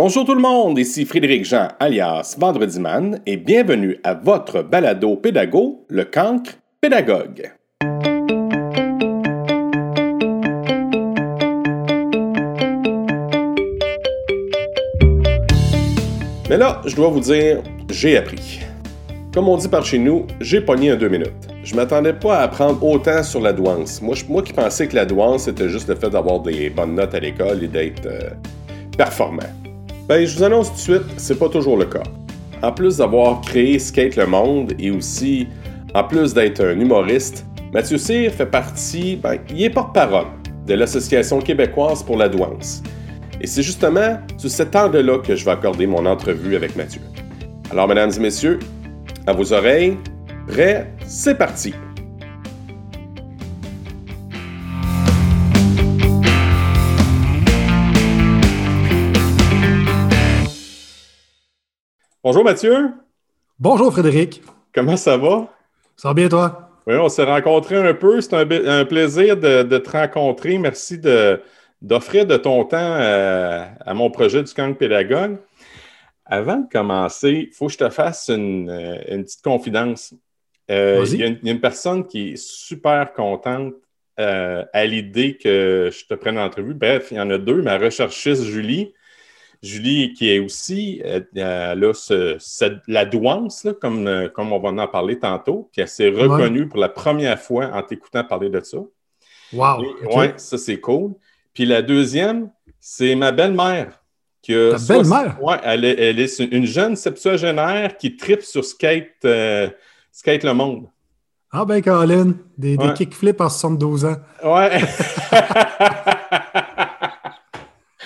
Bonjour tout le monde, ici Frédéric Jean alias Vendredi Man et bienvenue à votre balado pédago, le cancre pédagogue. Mais là, je dois vous dire, j'ai appris. Comme on dit par chez nous, j'ai pogné en deux minutes. Je m'attendais pas à apprendre autant sur la douance. Moi, moi qui pensais que la douance, c'était juste le fait d'avoir des bonnes notes à l'école et d'être euh, performant. Ben, je vous annonce tout de suite, c'est pas toujours le cas. En plus d'avoir créé Skate le Monde et aussi, en plus d'être un humoriste, Mathieu Cyr fait partie, ben, il est porte-parole de l'Association québécoise pour la douance. Et c'est justement sur cet angle-là que je vais accorder mon entrevue avec Mathieu. Alors, mesdames et messieurs, à vos oreilles, prêts, c'est parti! Bonjour Mathieu, Bonjour Frédéric. comment ça va? Ça va bien toi? Oui, on s'est rencontrés un peu. C'est un, plaisir de, de te rencontrer. Merci d'offrir de ton temps euh, à mon projet du camp pédagogue. Avant de commencer, il faut que je te fasse une, euh, une petite confidence. Euh. Il y, a une- il y a une personne qui est super contente euh, à l'idée que je te prenne en entrevue. Bref, il y en a deux. Ma recherchiste Julie, Julie qui est aussi euh, là, ce- cette- la douance, là, comme, euh, comme on va en parler tantôt, puis elle s'est reconnue pour la première fois en t'écoutant parler de ça. Wow. Ouais, ça c'est cool. Puis la deuxième, c'est ma belle-mère. qui a Ta belle-mère? Ouais, elle est, elle est une jeune septuagénaire qui tripe sur skate, euh, skate le monde. Ah ben Colin, des, des kickflips à 72 ans. Ouais.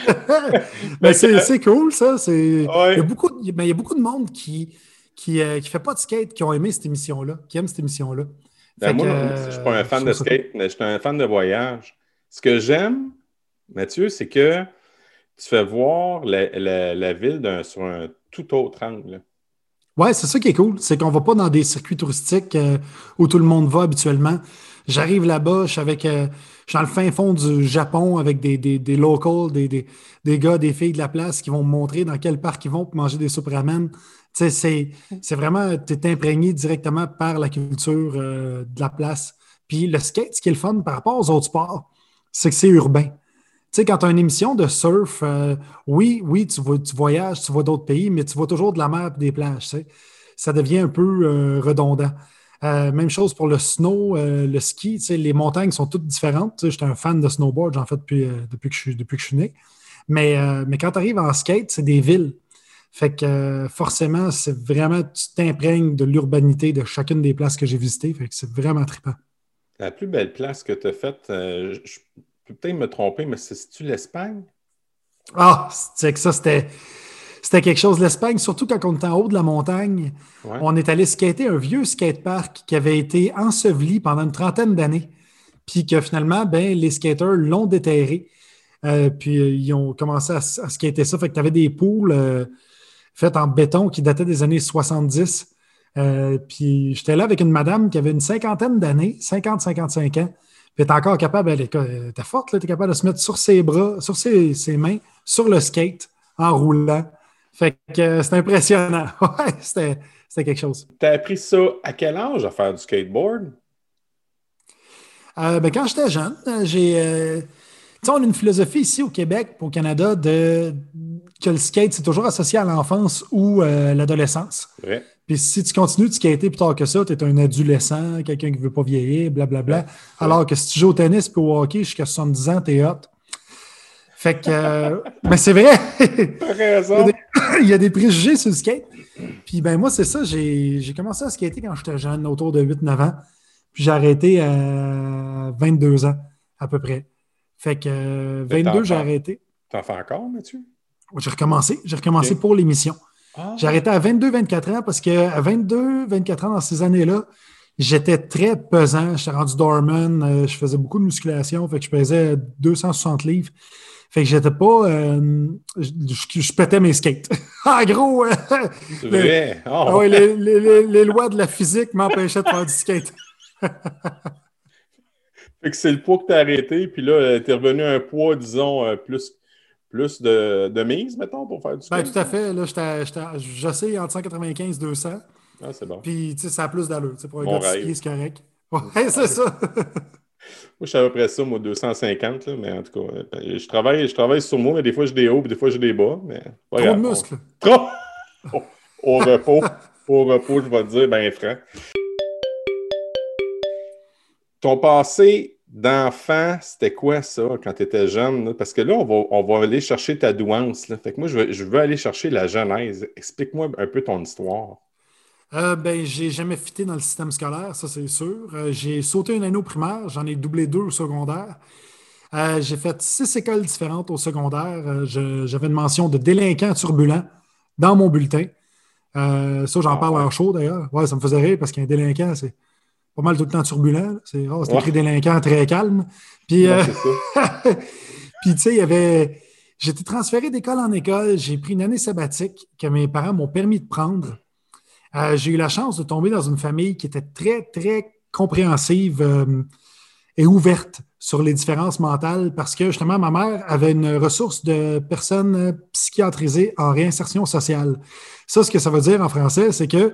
Mais c'est cool ça. Ouais. Il, y a beaucoup, a- ben, il y a beaucoup de monde qui qui, euh, qui fait pas de skate, qui ont aimé cette émission-là, qui aiment cette émission-là. Ben, moi, que, euh, je suis pas un fan de skate, mais je suis un fan de voyage. Ce que j'aime, Mathieu, c'est que tu fais voir la, la- la ville sur un tout autre angle. Ouais, c'est ça qui est cool. C'est qu'on va pas dans des circuits touristiques euh, où tout le monde va habituellement. J'arrive là-bas, je suis avec, euh, je suis dans le fin fond du Japon avec des, des, locals, des, des, des gars, des filles de la place qui vont me montrer dans quel parc ils vont pour manger des soupes ramen. Tu sais, c'est, vraiment, tu es imprégné directement par la culture euh, de la place. Puis le skate, ce qui est le fun par rapport aux autres sports, c'est que c'est urbain. Tu sais, quand tu as une émission de surf, euh, oui, oui, tu, vois- tu voyages, tu vois d'autres pays, mais tu vois toujours de la mer et des plages. Ça devient un peu redondant. Euh, même chose pour le snow, euh, le ski. Les montagnes sont toutes différentes. J'étais un fan de snowboard, j'en fais depuis, euh, depuis, que je, suis- depuis que je suis né. Mais, mais quand tu arrives en skate, c'est des villes. Fait que forcément, c'est vraiment, tu t'imprègnes de l'urbanité de chacune des places que j'ai visitées. Fait que c'est vraiment trippant. La plus belle place que tu as faite, je, je peux peut-être me tromper, mais c'est-tu l'Espagne? Ah, c'est que ça, c'était. C'était quelque chose, l'Espagne, surtout quand on était en haut de la montagne. Ouais. On est allé skater un vieux skatepark qui avait été enseveli pendant une trentaine d'années. Puis que finalement, ben, les skaters l'ont déterré. Euh, puis euh, ils ont commencé à, skater ça. Fait que tu avais des poules euh, faites en béton qui dataient des années 70. Euh, puis j'étais là avec une madame qui avait une cinquantaine d'années, 50-55 ans. Puis était encore capable, elle était forte, était capable de se mettre sur ses bras, sur ses, ses mains, sur le skate, en roulant. Fait que euh, c'était impressionnant. Ouais, c'était quelque chose. Tu as appris ça à quel âge à faire du skateboard? Euh, ben, quand j'étais jeune, euh, j'ai. euh, tu sais, on a une philosophie ici au Québec, au Canada, de que le skate, c'est toujours associé à l'enfance ou euh, l'adolescence. Puis si tu continues de skater plus tard que ça, tu es un adolescent, quelqu'un qui ne veut pas vieillir, blablabla. Ouais. Alors que si tu joues au tennis puis au hockey jusqu'à 70 ans, t'es hot. Fait que. euh, ben, c'est vrai! Raison. il y a des préjugés sur le skate. Puis ben moi, c'est ça, j'ai commencé à skater quand j'étais jeune, autour de 8-9 ans. Puis j'ai arrêté à 22 ans, à peu près. Fait que euh, Mais t'en 22, j'ai arrêté. T'en fais encore, Mathieu? J'ai recommencé. J'ai recommencé pour l'émission. Ah. J'ai arrêté à 22-24 ans parce qu'à 22-24 ans, dans ces années-là, j'étais très pesant. J'étais rendu dorman. euh, je faisais beaucoup de musculation. Fait que je pesais 260 livres. Fait que j'étais pas. euh, je, je- pétais mes skates. en gros, euh, ah Oh. ouais, les, les- les- les lois de la physique m'empêchaient de faire du skate. Fait que c'est le poids que tu as arrêté, puis là, tu es revenu à un poids, disons, euh, plus, plus de, de mise, mettons, pour faire du Ben, tout à fait. Là, j'étais- j'étais- j'essaye entre 195 et 200. Ah, c'est bon. Puis, tu sais, ça a plus d'allure. Pour un Mon gars de rêve. ski, c'est correct. Ouais, c'est ça. Moi, je suis à peu près ça, moi, 250, là, mais en tout cas, euh, je travaille, je travaille sur moi, mais des fois, j'ai des hauts, puis des fois, j'ai des bas. Mais Trop de on- muscles. Trop! Au, au repos. au repos, je vais te dire, ben franc. Ton passé d'enfant, c'était quoi ça quand tu étais jeune? là? Parce que là, on va, on va aller chercher ta douance. Là. Fait que moi, je veux, je veux aller chercher la genèse. Explique-moi un peu ton histoire. Euh, ben, j'ai jamais fité dans le système scolaire, ça c'est sûr. Euh, j'ai sauté une année au primaire, j'en ai doublé deux au secondaire. Euh, j'ai fait six écoles différentes au secondaire. Euh, J'avais une mention de délinquant turbulent dans mon bulletin. Ça, j'en Ah, parle ouais. en show d'ailleurs. Ouais, ça me faisait rire parce qu'un délinquant, c'est pas mal tout le temps turbulent. C'est c'est Ouais. écrit délinquant très calme. Puis, puis, tu sais, il y avait. J'étais transféré d'école en école. J'ai pris une année sabbatique que mes parents m'ont permis de prendre. Euh, j'ai eu la chance de tomber dans une famille qui était très, très compréhensive euh, et ouverte sur les différences mentales parce que justement, ma mère avait une ressource de personnes euh, psychiatrisées en réinsertion sociale. Ça, ce que ça veut dire en français, c'est que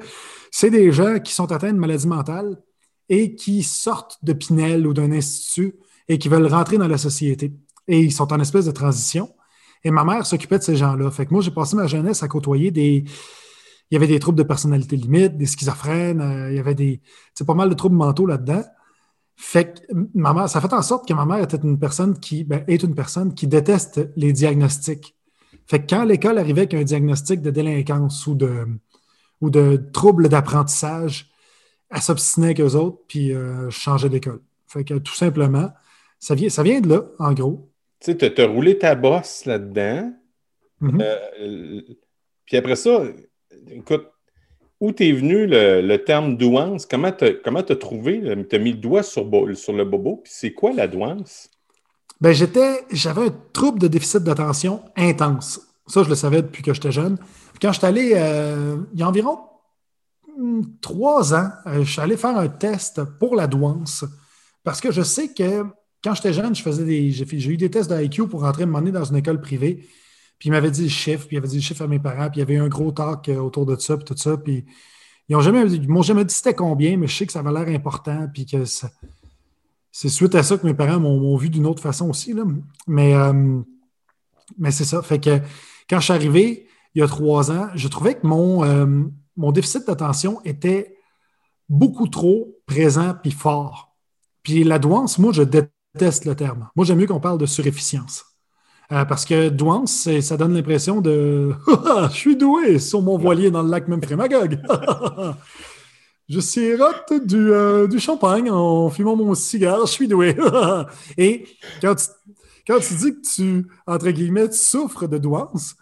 c'est des gens qui sont atteints de maladies mentales et qui sortent de Pinel ou d'un institut et qui veulent rentrer dans la société. Et ils sont en espèce de transition. Et ma mère s'occupait de ces gens-là. Fait que moi, j'ai passé ma jeunesse à côtoyer des. Il y avait des troubles de personnalité limite, des schizophrènes, euh, il y avait des. Pas mal de troubles mentaux là-dedans. Fait que ma mère, ça fait en sorte que ma mère était une personne qui ben, est une personne qui déteste les diagnostics. Fait que quand l'école arrivait avec un diagnostic de délinquance ou de, ou de troubles d'apprentissage, elle s'obstinait avec eux autres, puis euh, je changeais d'école. Fait que tout simplement, ça vient, ça vient de là, en gros. Tu sais, tu as roulé ta bosse là-dedans. Mhm. Euh, puis après ça, écoute, où t'es venu le, le terme douance? Comment t'as t'as trouvé? Tu as mis le doigt sur, sur le bobo? Puis c'est quoi la douance? Ben, j'étais, j'avais un trouble de déficit d'attention intense. Ça, je le savais depuis que j'étais jeune. Quand je suis allé, euh, il y a environ hum, trois ans, euh, je suis allé faire un test pour la douance parce que je sais que quand j'étais jeune, je j'ai, eu des tests de IQ pour rentrer m'emmener dans une école privée. Puis il m'avait dit le chiffre, puis il avait dit le chiffre à mes parents, puis il y avait un gros talk euh, autour de ça, puis tout ça. Puis ils ont jamais, ils m'ont jamais dit c'était combien, mais je sais que ça avait l'air important, puis que c'est suite à ça que mes parents m'ont m'ont vu d'une autre façon aussi. Là. Mais, euh, mais c'est ça. Fait que quand je suis arrivé il y a trois ans, je trouvais que mon, euh, mon déficit d'attention était beaucoup trop présent puis fort. Puis la douance, moi, je déteste le terme. Moi, j'aime mieux qu'on parle de surefficience. Euh, parce que douance, ça donne l'impression de je suis doué sur mon voilier dans le lac Memphremagog. je sirote du, euh, du champagne en fumant mon cigare, je suis doué. Et quand tu, quand tu dis que tu, entre guillemets, tu souffres de douance,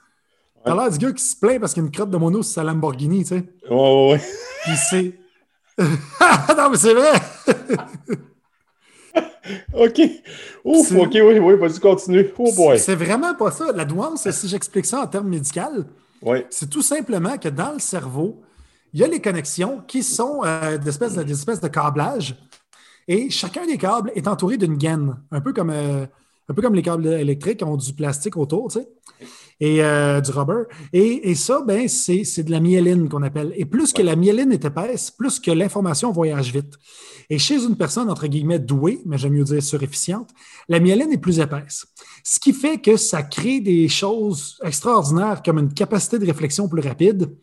t'as l'air du gars qui se plaint parce qu'il y a une crotte de mono sur sa Lamborghini, tu sais. Ouais, ouais, ouais. Puis c'est. non, mais c'est vrai! OK. Ouf, OK, oui, oui, vas-y, continue. Oh boy. C'est vraiment pas ça. La douance, si j'explique ça en termes médicaux, Ouais. c'est tout simplement que dans le cerveau, il y a les connexions qui sont euh, des, espèces de, des espèces de câblages et chacun des câbles est entouré d'une gaine, un peu comme, euh, un peu comme les câbles électriques ont du plastique autour, tu sais, et euh, du rubber. Et, et ça, ben, c'est c'est de la myéline qu'on appelle. Et plus que la myéline est épaisse, plus que l'information voyage vite. Et chez une personne, entre guillemets, douée, mais j'aime mieux dire surefficiente, la myéline est plus épaisse. Ce qui fait que ça crée des choses extraordinaires comme une capacité de réflexion plus rapide,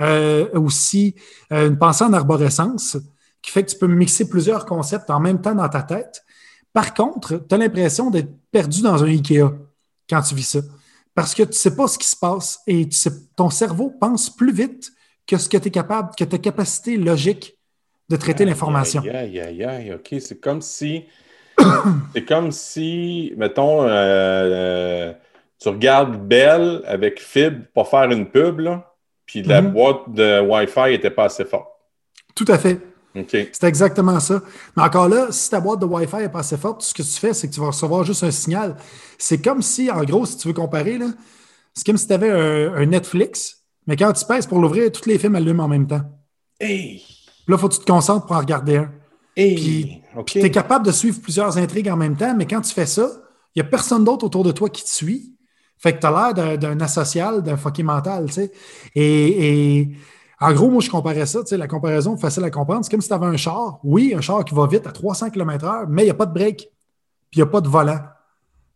euh, aussi euh, une pensée en arborescence, qui fait que tu peux mixer plusieurs concepts en même temps dans ta tête. Par contre, tu as l'impression d'être perdu dans un IKEA quand tu vis ça. Parce que tu ne sais pas ce qui se passe et tu sais- ton cerveau pense plus vite que ce que tu es capable, que ta capacité logique de traiter l'information. Aïe, aïe, aïe, OK. C'est comme si. c'est comme si, mettons, euh, euh, tu regardes Bell avec fibre pour faire une pub, là, puis la Mhm. boîte de Wi-Fi n'était pas assez forte. Tout à fait. C'est exactement ça. Mais encore là, si ta boîte de Wi-Fi n'est pas assez forte, ce que tu fais, c'est que tu vas recevoir juste un signal. C'est comme si, en gros, si tu veux comparer, là, c'est comme si tu avais un, un Netflix, mais quand tu pèses pour l'ouvrir, tous les films allument en même temps. Hey! Puis là, il faut que tu te concentres pour en regarder un. Hey! Puis-. Tu es capable de suivre plusieurs intrigues en même temps, mais quand tu fais ça, il n'y a personne d'autre autour de toi qui te suit. Fait que tu as l'air d'un asocial, d'un fucking mental, tu sais. Et, en gros, moi, je comparais ça, tu sais, la comparaison facile à comprendre, c'est comme si tu avais un char. Oui, un char qui va vite à 300 km/h, mais il n'y a pas de break, puis il n'y a pas de volant.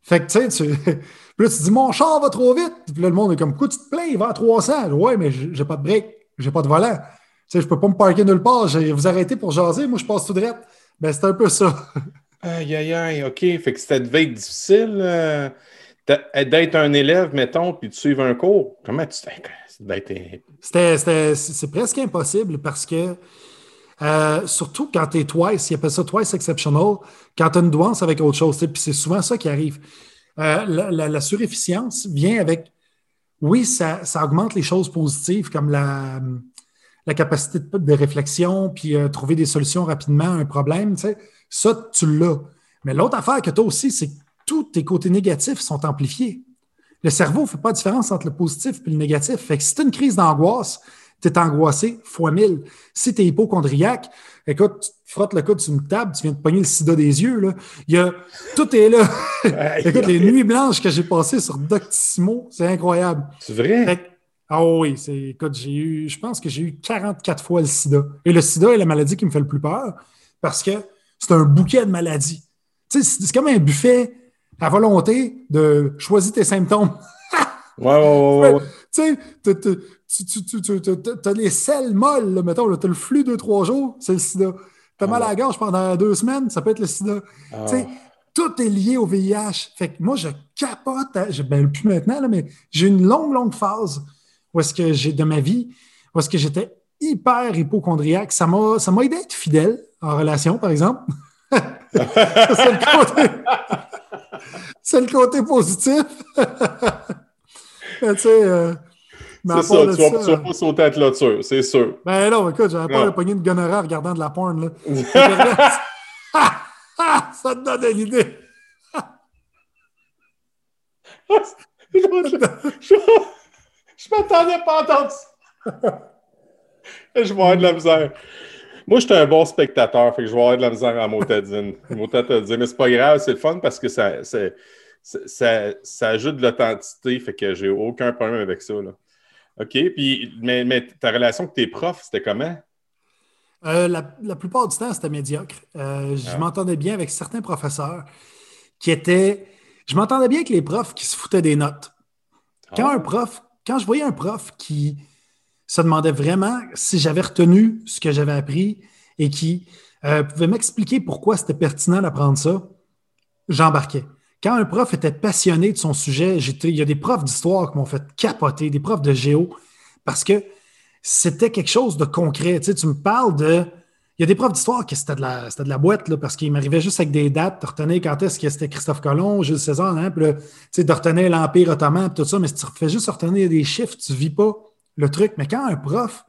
Fait que, tu sais, puis là, tu dis, mon char va trop vite. Puis là, le monde est comme, quoi, tu te plains, il va à 300. Ouais, mais j'ai pas de break, j'ai pas de volant. Tu sais, je peux pas me parker nulle part. Vous arrêtez pour jaser, moi, je passe tout droit. Ben, c'est un peu ça. Aïe, aïe, aïe, OK. Fait que c'était devait être difficile euh, d'être un élève, mettons, puis de suivre un cours. Comment tu C'est presque impossible parce que, euh, surtout quand tu es twice, ils appellent ça twice exceptional, quand tu as une douance avec autre chose. Puis c'est souvent ça qui arrive. Euh, la, surefficience vient avec. Oui, ça, ça, augmente les choses positives comme la, la capacité de, réflexion, puis trouver des solutions rapidement à un problème. Tu sais ça, tu l'as. Mais l'autre affaire que tu as aussi, c'est que tous tes côtés négatifs sont amplifiés. Le cerveau ne fait pas de différence entre le positif et le négatif. Fait que si tu as une crise d'angoisse, tu es angoissé fois mille. Si tu es hypochondriaque, écoute, tu frottes le coude sur une table, tu viens de pogner le sida des yeux. Là. Il y a, tout est là. écoute, les nuits blanches que j'ai passées sur Doctissimo, c'est incroyable. C'est vrai? ah oui, c'est, écoute, j'ai eu, je pense que j'ai eu 44 fois le sida. Et le sida est la maladie qui me fait le plus peur parce que c'est un bouquet de maladies. c'est comme un buffet à volonté de choisir tes symptômes. ouais, ouais, ouais. Tu sais, tu as les selles molles, là, mettons, tu as le flux deux, trois jours, c'est le sida. Tu as mal à la gorge pendant deux semaines, ça peut être le sida. Ah. Tout est lié au VIH. Fait que moi, je capote, ben, plus maintenant, là, mais j'ai une longue, longue phase où est-ce que j'ai de ma vie, où est-ce que j'étais hyper hypochondriaque. Ça m'a aidé à être fidèle en relation, par exemple. c'est le, côté positif. tu sais, euh, c'est ça, tu vas, vas, pas sauter à clôture, c'est sûr. Ben non, écoute, j'avais pas le pogné de gonorrhée en regardant de la porn. Là. ça te donne une idée. je m'attendais pas à entendre ça. je vais avoir de la misère. Moi, j'étais un bon spectateur, fait que je vais avoir de la misère en motadine. motadine. Mais c'est pas grave, c'est le fun parce que ça, ça, ajoute de l'authenticité, fait que j'ai aucun problème avec ça. Là. OK, puis, mais, mais ta relation avec tes profs, c'était comment? Euh, la, plupart du temps, c'était médiocre. Euh, je ah. m'entendais bien avec certains professeurs qui étaient. Je m'entendais bien avec les profs qui se foutaient des notes. Quand ah. un prof, quand je voyais un prof qui se demandait vraiment si j'avais retenu ce que j'avais appris et qui euh, pouvait m'expliquer pourquoi c'était pertinent d'apprendre ça, j'embarquais. Quand un prof était passionné de son sujet, il y a des profs d'histoire qui m'ont fait capoter, des profs de géo, parce que c'était quelque chose de concret. Tu, me parles de. Il y a des profs d'histoire qui c'était de la, de la boîte, là, parce qu'ils m'arrivaient juste avec des dates, de retenir quand est-ce que c'était Christophe Colomb, Jules César, hein, puis de retenir l'Empire ottoman, tout ça, mais si tu fais juste retenir des chiffres, tu ne vis pas le truc. Mais quand un prof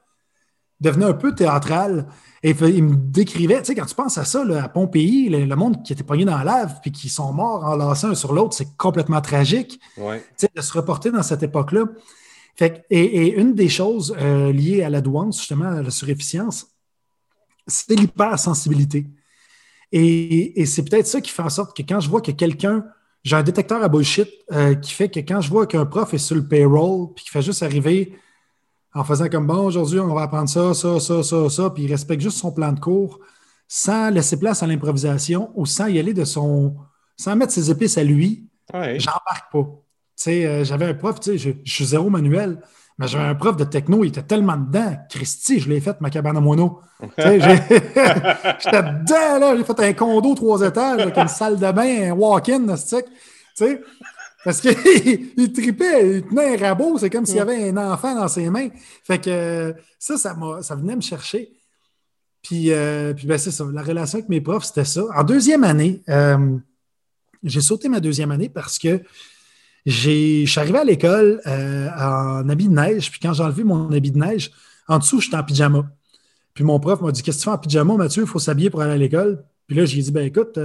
devenait un peu théâtral et il me décrivait, tu sais, quand tu penses à ça, à Pompéi, le, monde qui était pogné dans la lave puis qui sont morts enlacés un sur l'autre, c'est complètement tragique ouais. de se reporter dans cette époque-là. Fait, et, une des choses euh, liées à la douance, justement, à la surefficience, c'est l'hypersensibilité. Et, et c'est peut-être ça qui fait en sorte que quand je vois que quelqu'un, j'ai un détecteur à bullshit euh, qui fait que quand je vois qu'un prof est sur le payroll puis qu'il fait juste arriver en faisant comme bon, aujourd'hui, on va apprendre ça, ça, ça, ça, ça, puis il respecte juste son plan de cours sans laisser place à l'improvisation ou sans y aller de son. sans mettre ses épices à lui, ouais. j'embarque pas. Tu sais, euh, j'avais un prof, tu sais, je, suis zéro manuel, mais j'avais un prof de techno, il était tellement dedans. Christy, je l'ai fait, ma cabane à mono. J'étais dedans, là, j'ai fait un condo trois étages avec une salle de bain, un walk-in, tu sais. Parce qu'il tripait, il tenait un rabot, c'est comme s'il y avait un enfant dans ses mains. Fait que ça, ça, ça venait me chercher. Puis, euh, puis ben, c'est ça, la relation avec mes profs, c'était ça. En deuxième année, euh, j'ai sauté ma deuxième année parce que je suis arrivé à l'école euh, en habit de neige, puis quand j'ai enlevé mon habit de neige, en dessous, j'étais en pyjama. Puis mon prof m'a dit Qu'est-ce que tu fais en pyjama, Mathieu? Il faut s'habiller pour aller à l'école. Puis là, j'ai dit Ben écoute,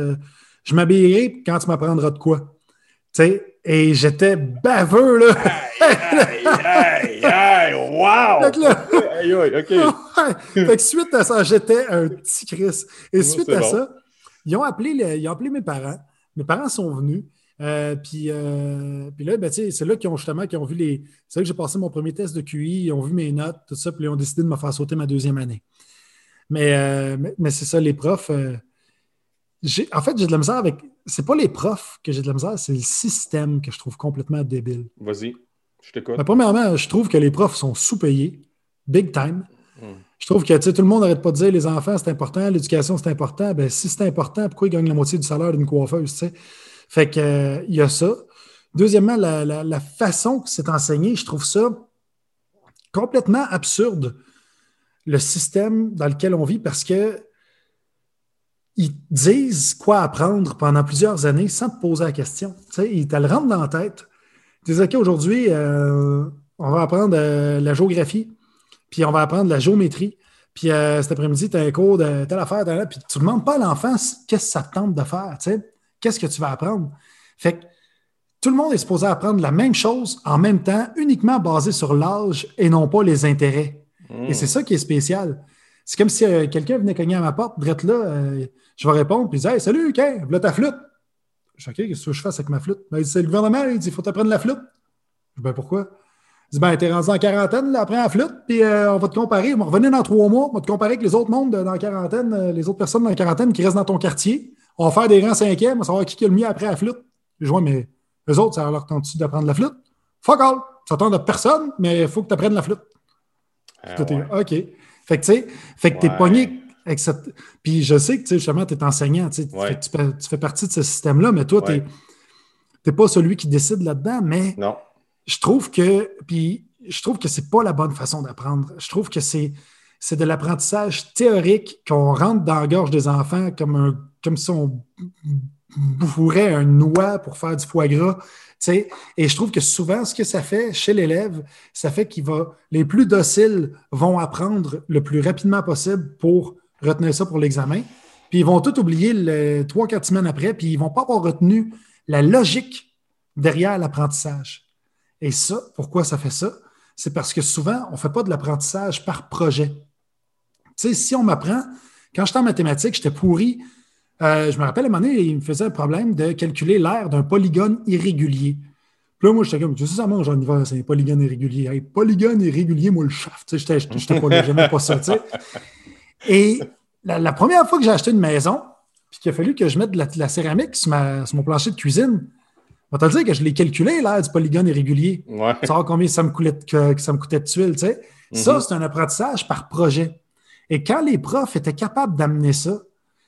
je m'habillerai quand tu m'apprendras de quoi. Sais, et j'étais baveux, là. aïe, aïe, aïe, wow! Là, aïe, aïe, OK. fait que suite à ça, j'étais un petit Chris. Et suite à ça, ils ont, appelé ils ont appelé mes parents. Mes parents sont venus. Euh, puis, euh, puis là, ben, c'est là qu'ils ont justement qu'ils ont vu les. C'est là que j'ai passé mon premier test de QI, ils ont vu mes notes, tout ça, puis ils ont décidé de me faire sauter ma deuxième année. Mais, euh, mais, c'est ça, les profs. en fait, j'ai de la misère avec. C'est pas les profs que j'ai de la misère, c'est le système que je trouve complètement débile. Vas-y, je t'écoute. Ben, premièrement, je trouve que les profs sont sous-payés, big time. Hmm. Je trouve que tout le monde n'arrête pas de dire les enfants, c'est important, l'éducation, c'est important. Ben, si c'est important, pourquoi ils gagnent la moitié du salaire d'une coiffeuse? sais? Fait que euh, il y a ça. Deuxièmement, la, façon que c'est enseigné, je trouve ça complètement absurde, le système dans lequel on vit, parce que ils disent quoi apprendre pendant plusieurs années sans te poser la question. Ils te le rentrent dans la tête. Ils disent OK, aujourd'hui, euh, on va apprendre euh, la géographie, puis on va apprendre la géométrie. Puis cet après-midi, tu as un cours de telle affaire, telle, puis tu ne demandes pas à l'enfant qu'est-ce que ça te tente de faire. Qu'est-ce que tu vas apprendre? Fait que tout le monde est supposé apprendre la même chose en même temps, uniquement basé sur l'âge et non pas les intérêts. Et hmm. c'est ça qui est spécial. C'est comme si euh, quelqu'un venait cogner à ma porte, drette là, euh, je vais répondre, puis il dit Hey, salut, OK, voilà ta flûte. Je dis OK, qu'est-ce que je fais avec ma flûte? Ben, c'est le gouvernement, il dit Il faut t'apprendre la flûte. Je dis Ben pourquoi? Il dit Ben, t'es rendu en quarantaine, là, après la flûte, puis euh, on va te comparer, on va revenir dans trois mois, on va te comparer avec les autres mondes dans la quarantaine, les autres personnes dans la quarantaine qui restent dans ton quartier. On va faire des rangs cinquièmes, on va savoir qui est le mieux après la flûte. Je vois, mais eux autres, ça leur tente d'apprendre la flûte? Fuck all! Ça tente de personne, mais il faut que tu apprennes la flûte. Ah, OK. Fait que, tu sais, fait que t'es pogné avec cette. Puis je sais que, tu justement, tu es enseignant, tu, fais, partie de ce système-là, mais toi, tu n'es pas celui qui décide là-dedans, mais non. je trouve que. Puis je trouve que c'est pas la bonne façon d'apprendre. Je trouve que c'est c'est de l'apprentissage théorique qu'on rentre dans la gorge des enfants comme, un, comme si on bourrait un noix pour faire du foie gras. Et je trouve que souvent, ce que ça fait chez l'élève, ça fait qu'il va, les plus dociles vont apprendre le plus rapidement possible pour retenir ça pour l'examen. Puis ils vont tout oublier trois, quatre semaines après, puis ils ne vont pas avoir retenu la logique derrière l'apprentissage. Et ça, pourquoi ça fait ça? C'est parce que souvent, on ne fait pas de l'apprentissage par projet. Tu sais, si on m'apprend, quand j'étais en mathématiques, j'étais pourri. Euh, je me rappelle à un moment donné, il me faisait un problème de calculer l'aire d'un polygone irrégulier. Puis là, moi, j'étais comme, je sais ça, moi, j'en y c'est un polygone irrégulier. Hey, polygone irrégulier, moi, le chef. Tu sais, j'étais pas j'aimais pas ça, tu sais. Et la, première fois que j'ai acheté une maison, puis qu'il a fallu que je mette de la, céramique sur, mon plancher de cuisine, on va te dire que je l'ai calculé, l'air du polygone irrégulier. Ouais. Savoir combien ça me, coûtait, que, ça me coûtait de tuiles, tu sais. Ça, mm-hmm. c'est un apprentissage par projet. Et quand les profs étaient capables d'amener ça,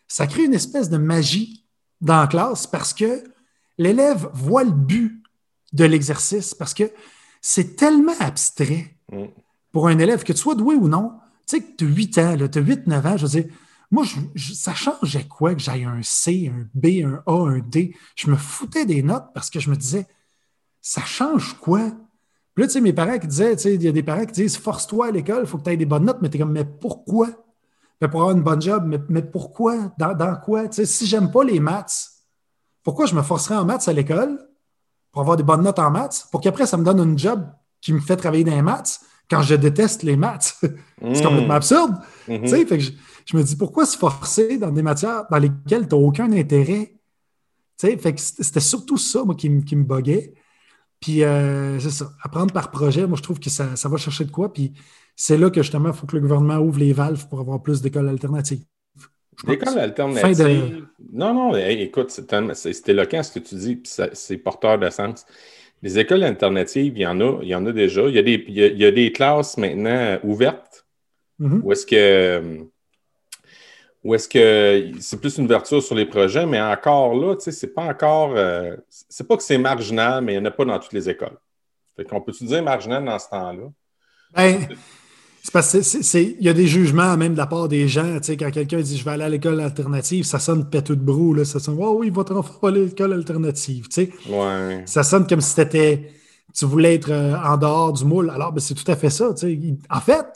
ça crée une espèce de magie dans la classe parce que l'élève voit le but de l'exercice, parce que c'est tellement abstrait mm. pour un élève, que tu sois doué ou non. Tu sais, que tu as 8 ans, tu as 8-9 ans, je veux dire, moi, ça changeait quoi que j'aille un C, un B, un A, un D? Je me foutais des notes parce que je me disais, ça change quoi? Puis là, tu sais, mes parents qui disaient, tu sais, il y a des parents qui disent force-toi à l'école, il faut que tu aies des bonnes notes, mais tu es comme, mais pourquoi? Mais pour avoir une bonne job, mais, pourquoi? Dans, quoi? Tu sais, si j'aime pas les maths, pourquoi je me forcerais en maths à l'école pour avoir des bonnes notes en maths, pour qu'après, ça me donne une job qui me fait travailler dans les maths quand je déteste les maths? c'est complètement mmh. absurde. Mmh. Sais, fait que je, me dis, pourquoi se forcer dans des matières dans lesquelles tu n'as aucun intérêt? Fait que c'était surtout ça, moi, qui, qui me boguait. Puis euh, c'est ça, apprendre par projet, moi je trouve que ça, va chercher de quoi. Puis c'est là que justement, il faut que le gouvernement ouvre les valves pour avoir plus d'écoles alternatives. D'écoles alternatives? Non, non, écoute, c'est éloquent ce que tu dis, puis c'est porteur de sens. Les écoles alternatives, il y en a, il y en a déjà. Il y a des, il y a, des classes maintenant ouvertes mm-hmm. où est-ce que ou est-ce que c'est plus une ouverture sur les projets, mais encore là, tu sais, c'est pas encore. Euh, c'est pas que c'est marginal, mais il n'y en a pas dans toutes les écoles. Fait qu'on peut-tu dire marginal dans ce temps-là? Ben, c'est parce qu'il y a des jugements même de la part des gens. Tu sais, quand quelqu'un dit je vais aller à l'école alternative, ça sonne pétou de brou. Là, ça sonne Oh oui, votre enfant va à l'école alternative. Tu sais. ouais. Ça sonne comme si c'était tu voulais être euh, en dehors du moule. Alors, ben, c'est tout à fait ça. Tu sais. En fait,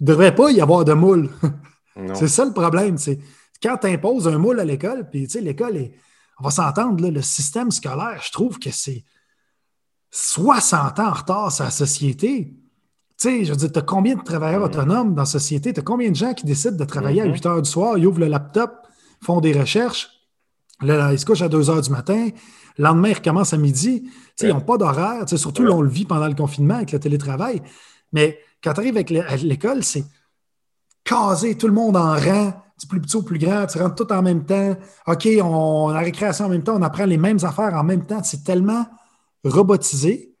il ne devrait pas y avoir de moule. C'est ça le problème. Quand tu imposes un moule à l'école, puis l'école On va s'entendre, le système scolaire, je trouve que c'est 60 ans en retard la société. Tu sais, je veux dire, tu as combien de travailleurs mm. autonomes dans la société? Tu as combien de gens qui décident de travailler à 8 mm-hmm. heures du soir, ils ouvrent le laptop, font des recherches, Là, ils se couchent à 2 heures du matin. Le lendemain, ils recommencent à midi. Ils n'ont pas d'horaire. Surtout, là, on le vit pendant le confinement avec le télétravail. Mais quand tu arrives avec l'école, c'est casé, tout le monde en rang, du plus petit au plus grand, tu rentres tout en même temps. OK, on, a la récréation en même temps, on apprend les mêmes affaires en même temps. C'est tellement robotisé.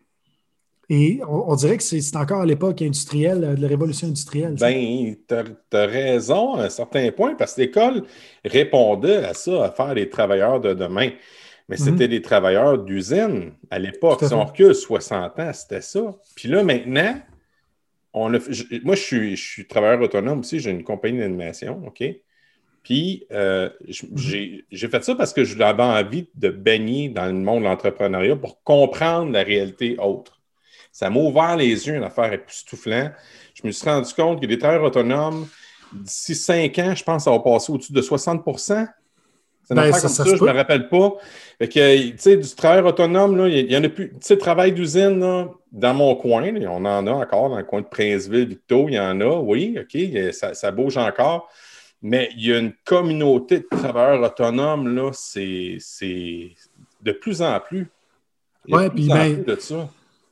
Et on, dirait que c'est encore à l'époque industrielle, de la révolution industrielle. Ben, tu as, raison à un certain point, parce que l'école répondait à ça, à faire les travailleurs de demain. Mais mhm. c'était des travailleurs d'usine à l'époque. Si on recule 60 ans, c'était ça. Puis là, maintenant, on moi, je suis, je suis travailleur autonome aussi, j'ai une compagnie d'animation, OK? Puis, euh, mhm. j'ai fait ça parce que j'avais envie de baigner dans le monde de l'entrepreneuriat pour comprendre la réalité autre. Ça m'a ouvert les yeux, une affaire époustouflante. Je me suis rendu compte que les travailleurs autonomes, d'ici cinq ans, je pense ça va passer au-dessus de 60 c'est une ben, affaire comme ça, je ne me rappelle pas. Fait que, tu sais, du travail autonome, là, il y, en a plus. Tu sais, travail d'usine, dans mon coin, on en a encore dans le coin de Princeville, Victo, il y en a, oui, OK, ça, bouge encore. Mais il y a une communauté de travailleurs autonomes, là, c'est de plus en plus. Oui, puis ben,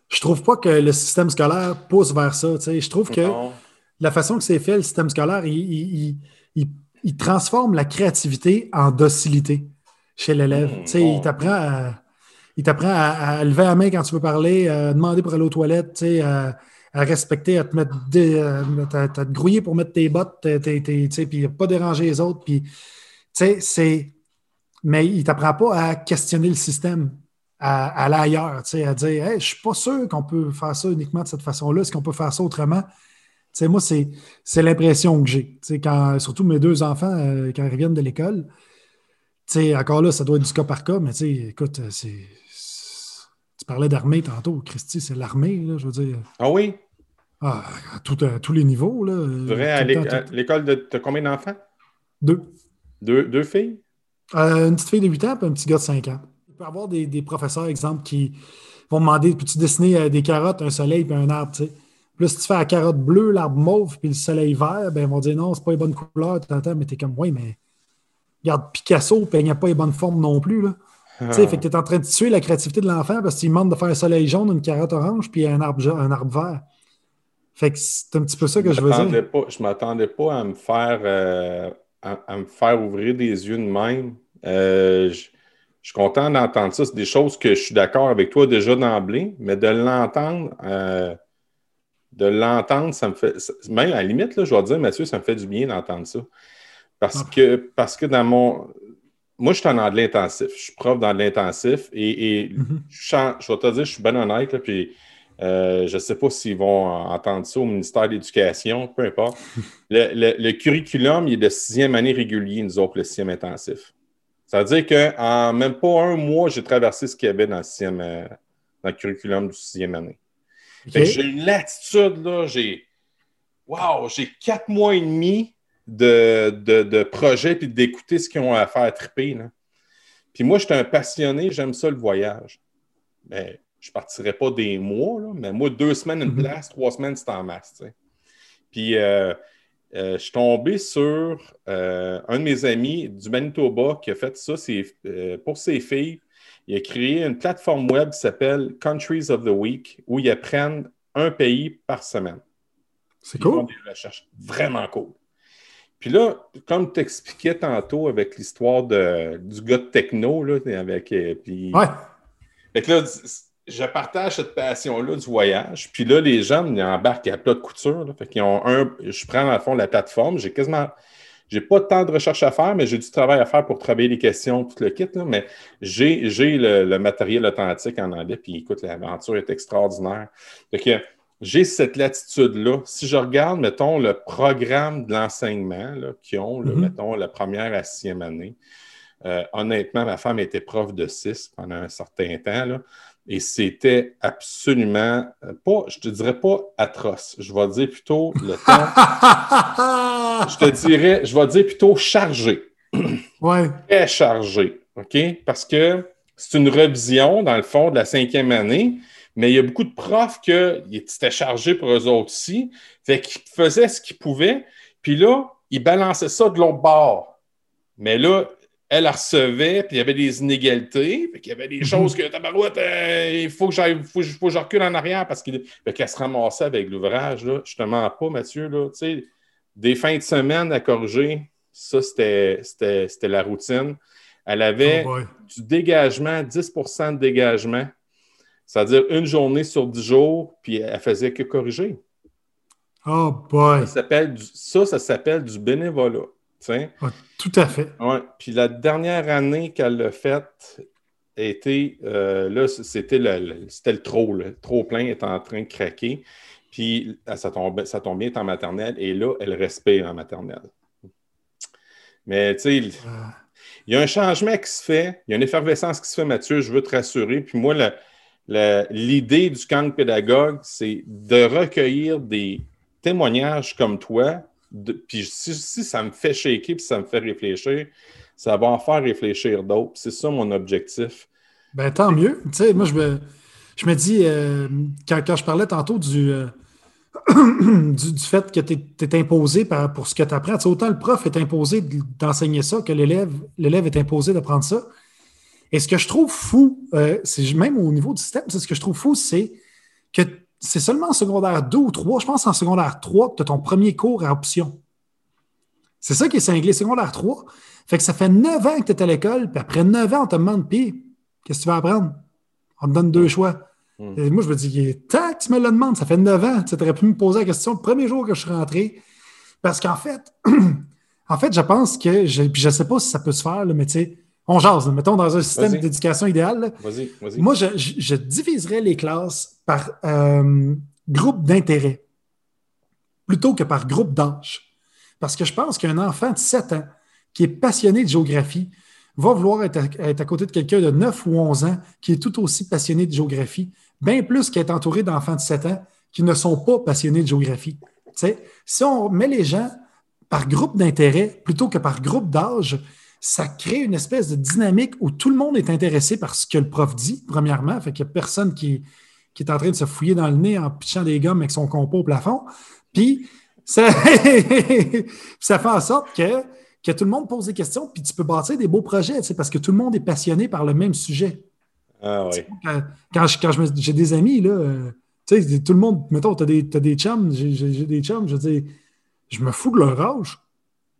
je trouve pas que le système scolaire pousse vers ça. Je trouve que la façon que c'est fait, le système scolaire, il, il il transforme la créativité en docilité chez l'élève. Mmh, il t'apprend à, il t'apprend à, lever la main quand tu veux parler, à demander pour aller aux toilettes, à, à respecter, à te mettre à, te grouiller pour mettre tes bottes, puis pas déranger les autres. Puis, c'est... Mais il ne t'apprend pas à questionner le système, à, aller ailleurs, à dire hey, Je ne suis pas sûr qu'on peut faire ça uniquement de cette façon-là. Est-ce qu'on peut faire ça autrement? moi, c'est l'impression que j'ai. Quand, surtout mes deux enfants, euh, quand ils reviennent de l'école, encore là, ça doit être du cas par cas, mais écoute, euh, c'est. Tu parlais d'armée tantôt, Christy, c'est l'armée, je veux dire. Ah oui? Ah, à, tous les niveaux. Là, vrai, à l'école de. Tu as combien d'enfants? Deux. Deux, deux filles? Euh, une petite fille de 8 ans et un petit gars de 5 ans. Y avoir des, des professeurs, exemple, qui vont demander peux-tu dessiner des carottes, un soleil et un arbre, tu sais? Plus si tu fais la carotte bleue, l'arbre mauve, puis le soleil vert, ben, ils vont dire non, c'est pas les bonnes couleurs, mais t'es comme, oui, mais regarde, Picasso il n'y a pas les bonnes formes non plus. Là. Tu sais, fait que t'es en train de tuer la créativité de l'enfant parce qu'il demande de faire un soleil jaune, une carotte orange, puis un arbre, un arbre vert. Fait que c'est un petit peu ça que je, veux dire. Pas, je m'attendais pas à me faire euh, à, me faire ouvrir des yeux de même. Euh, je, suis content d'entendre ça. C'est des choses que je suis d'accord avec toi déjà d'emblée, mais de l'entendre. Euh, de l'entendre, ça me fait. Même à la limite, là, je vais dire, Mathieu, ça me fait du bien d'entendre ça. Parce, que, parce que dans mon. Moi, je suis en anglais intensif. Je suis prof dans l'intensif et, mm-hmm. je, vais te dire, je suis bien honnête, puis euh, je ne sais pas s'ils vont entendre ça au ministère de l'Éducation, peu importe. le, curriculum, il est de sixième année régulier, nous autres, le sixième intensif. Ça veut dire qu'en même pas un mois, j'ai traversé ce qu'il y avait dans le, sixième, euh, dans le curriculum du sixième année. J'ai une latitude, là, j'ai. Wow, j'ai quatre mois et demi de, de, de projet puis d'écouter ce qu'ils ont à faire triper. Là. Puis moi, je suis un passionné, j'aime ça le voyage. Mais je ne partirais pas des mois, là, mais moi, deux semaines, une mhm. place, trois semaines, c'est en masse. Puis euh, euh, je suis tombé sur euh, un de mes amis du Manitoba qui a fait ça c'est pour ses filles il a créé une plateforme web qui s'appelle Countries of the Week où ils apprennent un pays par semaine. C'est cool. des recherches vraiment cool. Puis là, comme tu expliquais tantôt avec l'histoire du gars de techno, là, avec. Euh, puis... Ouais. Fait que là, je partage cette passion-là du voyage. Puis là, les gens ils embarquent à plat de couture. Fait qu'ils ont un. Je prends, à fond, la plateforme. J'ai quasiment j'ai pas tant de recherche à faire, mais j'ai du travail à faire pour travailler les questions, tout le kit. mais j'ai, le, matériel authentique en anglais. Puis écoute, l'aventure est extraordinaire. Donc, j'ai cette latitude-là. Si je regarde, mettons, le programme de l'enseignement qui ont, mm-hmm. mettons, la première à sixième année, euh, honnêtement, ma femme était prof de six pendant un certain temps. Là. Et c'était absolument euh, pas, je te dirais pas atroce. Je vais dire plutôt le temps. je te dirais, je vais dire plutôt chargé. Ouais. Très chargé. OK? Parce que c'est une revision, dans le fond, de la cinquième année, mais il y a beaucoup de profs qui étaient chargés pour eux autres aussi. Fait qu'ils faisaient ce qu'ils pouvaient, puis là, ils balançaient ça de l'autre bord. Mais là, elle recevait, puis il y avait des inégalités, puis il y avait des mhm. choses que, tabarouette, euh, il faut que, j'aille, faut, faut que je recule en arrière parce qu'elle se ramassait avec l'ouvrage, là. Je te mens pas, Mathieu, là. Tu sais, des fins de semaine à corriger, ça, c'était, la routine. Elle avait oh du dégagement, 10% de dégagement, c'est-à-dire une journée sur 10 jours, puis elle faisait que corriger. Oh boy! Ça, s'appelle ça, ça s'appelle du bénévolat. Ah, tout à fait. Ouais. Puis la dernière année qu'elle l'a faite était, euh, là, c'était le, c'était le trop, le trop plein est en train de craquer. Puis ça tombe, ça tombe bien, est en maternelle, et là, elle respire en maternelle. Mais tu sais, ah. il y a un changement qui se fait, il y a une effervescence qui se fait, Mathieu, je veux te rassurer. Puis moi, l'idée du camp pédagogue, c'est de recueillir des témoignages comme toi si, ça me fait shaker puis ça me fait réfléchir, ça va en faire réfléchir d'autres. C'est ça mon objectif. Ben tant mieux. Tu sais, moi, je me, je me dis, euh, quand, je parlais tantôt du, euh, du, fait que tu es, imposé pour ce que tu apprends, autant le prof est imposé d'enseigner ça que l'élève est imposé d'apprendre ça. Et ce que je trouve fou, euh, c'est même au niveau du système, ce que je trouve fou, c'est que c'est seulement en secondaire 2 ou 3, je pense en secondaire 3, que tu as ton premier cours à option. C'est ça qui est cinglé, secondaire 3. Fait que ça fait 9 ans que tu es à l'école, puis après 9 ans, on te demande, puis, qu'est-ce que tu vas apprendre? On te donne deux choix. Hmm. Et moi, je me dis, tac, tu me le demandes, ça fait 9 ans. Tu aurais pu me poser la question le premier jour que je suis rentré. Parce qu'en fait, en fait, je pense que, je, puis je ne sais pas si ça peut se faire, mais tu sais, on jase, mettons dans un système d'éducation idéal. Vas-y, vas-y. Moi, je, diviserais les classes par euh, groupe d'intérêt plutôt que par groupe d'âge. Parce que je pense qu'un enfant de 7 ans qui est passionné de géographie va vouloir être à, côté de quelqu'un de 9 ou 11 ans qui est tout aussi passionné de géographie, bien plus qu'être entouré d'enfants de 7 ans qui ne sont pas passionnés de géographie. si on met les gens par groupe d'intérêt plutôt que par groupe d'âge, ça crée une espèce de dynamique où tout le monde est intéressé par ce que le prof dit, premièrement. Fait qu'il n'y a personne qui, est en train de se fouiller dans le nez en pitchant des gommes avec son compo au plafond. Puis, ça, ça fait en sorte que, que tout le monde pose des questions, puis tu peux bâtir des beaux projets, parce que tout le monde est passionné par le même sujet. Ah oui. Quand, j'ai des amis, là, euh, tu sais, tout le monde, mettons, tu as des, as des chums, j'ai des chums, je dis, je me fous de leur âge.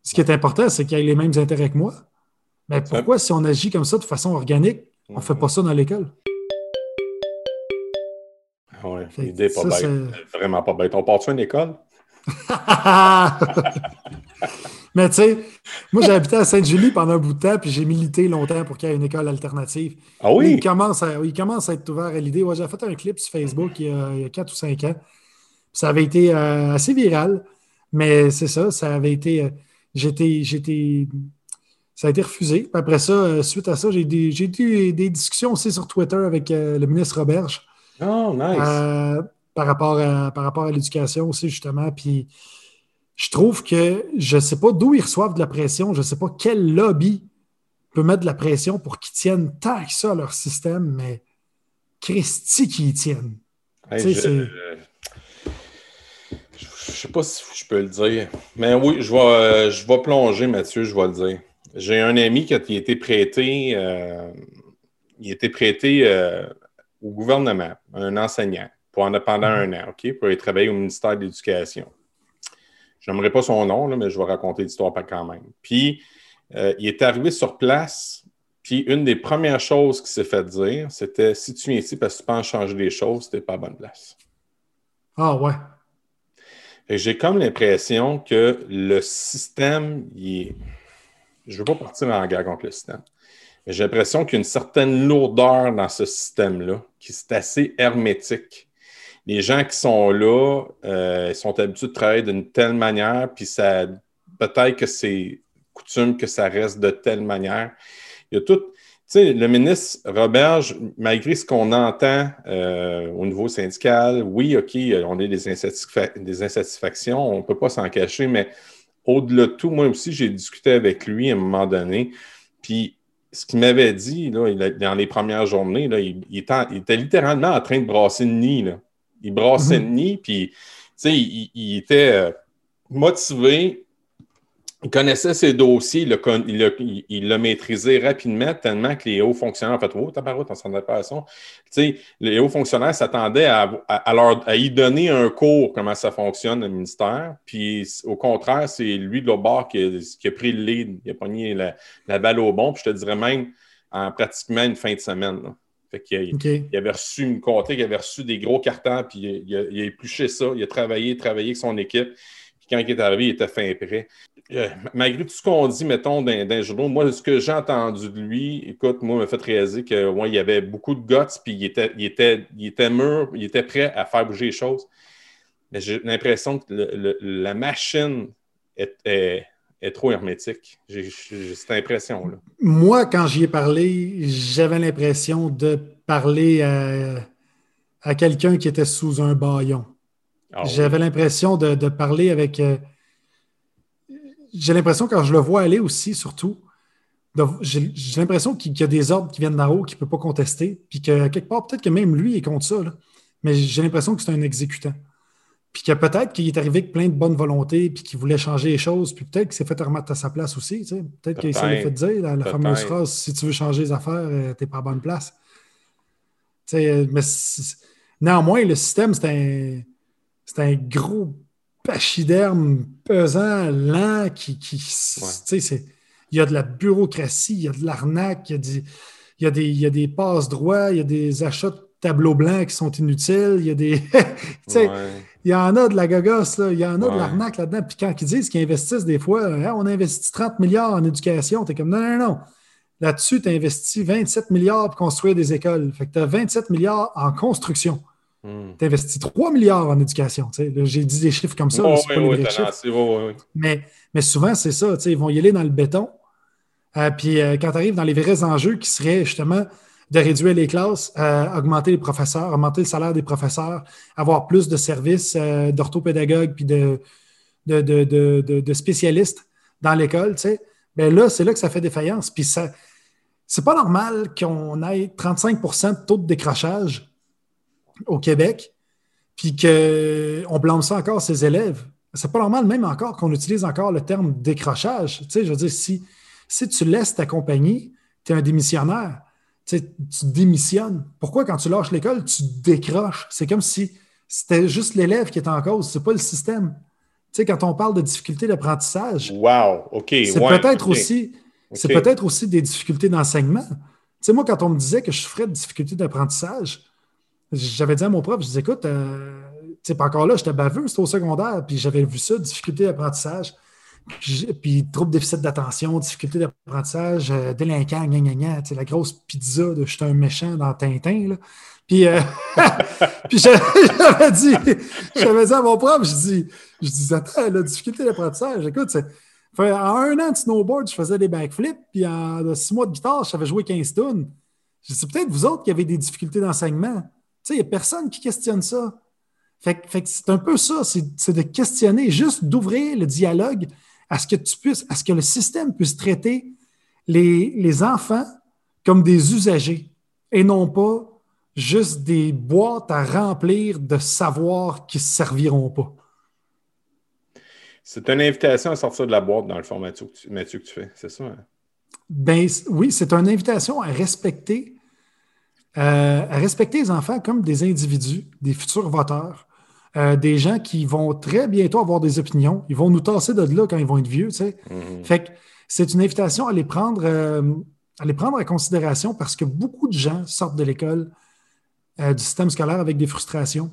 Ce qui est important, c'est qu'ils aient les mêmes intérêts que moi. Mais pourquoi, si on agit comme ça de façon organique, on ne fait pas ça dans l'école? Ah oui, l'idée n'est pas bête. Vraiment pas bête. On part-tu une école? Mais tu sais, moi j'ai habité à Sainte-Julie pendant un bout de temps, puis j'ai milité longtemps pour qu'il y ait une école alternative. Ah oui? Il commence à, il commence à être ouvert à l'idée. Ouais, j'ai fait un clip sur Facebook il y a, il 4 ou 5 ans. Ça avait été euh, assez viral, mais c'est ça, ça avait été. Euh, j'étais, j'étais, ça a été refusé. après ça, euh, suite à ça, j'ai eu des discussions aussi sur Twitter avec euh, le ministre Roberge. Oh, nice. Euh, par rapport à, par rapport à l'éducation aussi, justement. Puis je trouve que je ne sais pas d'où ils reçoivent de la pression. Je ne sais pas quel lobby peut mettre de la pression pour qu'ils tiennent tant que ça leur système, mais Christy qui y tiennent. je ne sais pas si je peux le dire. Mais oui, je vais, je vais plonger, Mathieu, je vais le dire. J'ai un ami qui a été prêté, euh, il a été prêté euh, au gouvernement, un enseignant, pendant, pendant un an, OK, pour aller travailler au ministère de l'Éducation. Je n'aimerais pas son nom, mais je vais raconter l'histoire quand même. Puis, euh, il est arrivé sur place, puis une des premières choses qu'il s'est fait dire, c'était si tu viens ici parce que tu penses changer des choses, tu n'es pas à bonne place. Ah ouais. J'ai comme l'impression que le système, il est je ne veux pas partir en guerre contre le système. J'ai l'impression qu'il y a une certaine lourdeur dans ce système-là, qui est assez hermétique. Les gens qui sont là euh, sont habitués de travailler d'une telle manière, puis ça peut-être que c'est coutume que ça reste de telle manière. Il y a tout. Tu sais, le ministre Roberge, malgré ce qu'on entend euh, au niveau syndical, oui, OK, on a des, insatisfactions, on ne peut pas s'en cacher, mais au-delà de tout, moi aussi, j'ai discuté avec lui à un moment donné. Puis, ce qu'il m'avait dit là, dans les premières journées, là, il, était, littéralement en train de brasser le nid. Là. Il brassait le mhm. nid, puis il, il, était euh, motivé. Il connaissait ses dossiers, il l'a maîtrisé rapidement, tellement que les hauts fonctionnaires, en fait, oh, tabarouette, on s'en pas Tu sais, les hauts fonctionnaires s'attendaient à, à, y donner un cours comment ça fonctionne, le ministère. Puis, au contraire, c'est lui de l'autre bord qui a, pris le lead, il a pogné la, balle au bon. Puis, je te dirais même en pratiquement une fin de semaine. Fait qu'il il avait reçu une comté, il avait reçu des gros cartons, puis il a, il a épluché ça, il a travaillé, travaillé avec son équipe. Puis quand il est arrivé, il était fin prêt. Euh, malgré tout ce qu'on dit, mettons, dans, dans journaux, moi, ce que j'ai entendu de lui, écoute, moi, m'a fait réaliser qu'il ouais, y avait beaucoup de guts, puis il était, il, était, il était mûr, il était prêt à faire bouger les choses. Mais j'ai l'impression que la machine est, trop hermétique. J'ai cette impression-là. Moi, quand j'y ai parlé, j'avais l'impression de parler à, quelqu'un qui était sous un baillon. Ah j'avais l'impression de, parler avec. Euh, j'ai l'impression, quand je le vois aller aussi, surtout, j'ai l'impression qu'il y a des ordres qui viennent d'en haut qu'il ne peut pas contester, puis que quelque part, peut-être que même lui est contre ça, mais j'ai l'impression que c'est un exécutant. Puis que peut-être qu'il est arrivé avec plein de bonne volonté, puis qu'il voulait changer les choses, puis peut-être qu'il s'est fait remettre à sa place aussi. Peut-être qu'il s'est fait dire la, fameuse phrase si tu veux changer les affaires, euh, tu n'es pas à bonne place. mais néanmoins, le système, c'est un, un gros pachyderme pesant, lent, qui. qui il y a de la bureaucratie, il y a de l'arnaque, il, y a des, il, y a des, il y a des passes droits, il y a des achats de tableaux blancs qui sont inutiles, il y a des. Il y en a de la gogosse, il y en a de l'arnaque là-dedans. Puis quand ils disent qu'ils investissent des fois, hein, on investit 30 milliards en éducation, tu es comme non, non, non. Là-dessus, tu investis 27 milliards pour construire des écoles. Fait que tu as 27 milliards en construction. Tu investis 3 milliards en éducation. J'ai dit des chiffres comme ça. mais, mais souvent, c'est ça. Ils vont y aller dans le béton. Euh, puis euh, quand tu arrives dans les vrais enjeux qui seraient justement de réduire les classes, euh, augmenter les professeurs, augmenter le salaire des professeurs, avoir plus de services d'orthopédagogues puis de, de, de, spécialistes dans l'école, ben là, c'est là que ça fait défaillance. Puis ça, c'est pas normal qu'on ait 35% de taux de décrochage au Québec, puis qu'on blâme ça encore ses élèves. C'est pas normal, même encore, qu'on utilise encore le terme décrochage. Tu sais, je veux dire, si, si tu laisses ta compagnie, tu es un démissionnaire. Tu, sais, tu démissionnes. Pourquoi, quand tu lâches l'école, tu décroches? C'est comme si c'était juste l'élève qui est en cause, c'est pas le système. Tu sais, quand on parle de difficultés d'apprentissage, wow, OK. C'est peut-être aussi, peut-être aussi des difficultés d'enseignement. Tu sais, moi, quand on me disait que je souffrais de difficultés d'apprentissage, j'avais dit à mon prof, je disais, écoute, euh, tu sais, pas encore là, j'étais baveux, c'était au secondaire, puis j'avais vu ça, difficulté d'apprentissage, puis, trouble déficit d'attention, difficulté d'apprentissage, euh, délinquant, gna, gna, gna, la grosse pizza de je suis un méchant dans Tintin, là. Puis, euh, puis j'avais dit, j'avais dit à mon prof, je dis, je dis, attends, la difficulté d'apprentissage, écoute, en un an de snowboard, je faisais des backflips, puis en six mois de guitare, j'avais joué 15 tonnes. Je dis, c'est peut-être vous autres qui avez des difficultés d'enseignement sais, il n'y a personne qui questionne ça. Fait, que c'est un peu ça, c'est de questionner, juste d'ouvrir le dialogue à ce que tu puisses, à ce que le système puisse traiter les, les enfants comme des usagers et non pas juste des boîtes à remplir de savoirs qui ne serviront pas. C'est une invitation à sortir de la boîte dans le format Mathieu, que tu fais, c'est ça? Hein? Ben, oui, c'est une invitation à respecter euh, à respecter les enfants comme des individus, des futurs voteurs, euh, des gens qui vont très bientôt avoir des opinions. Ils vont nous tasser de là quand ils vont être vieux. Tu sais. Fait que c'est une invitation à les, prendre, euh, à les prendre en considération parce que beaucoup de gens sortent de l'école, du système scolaire avec des frustrations.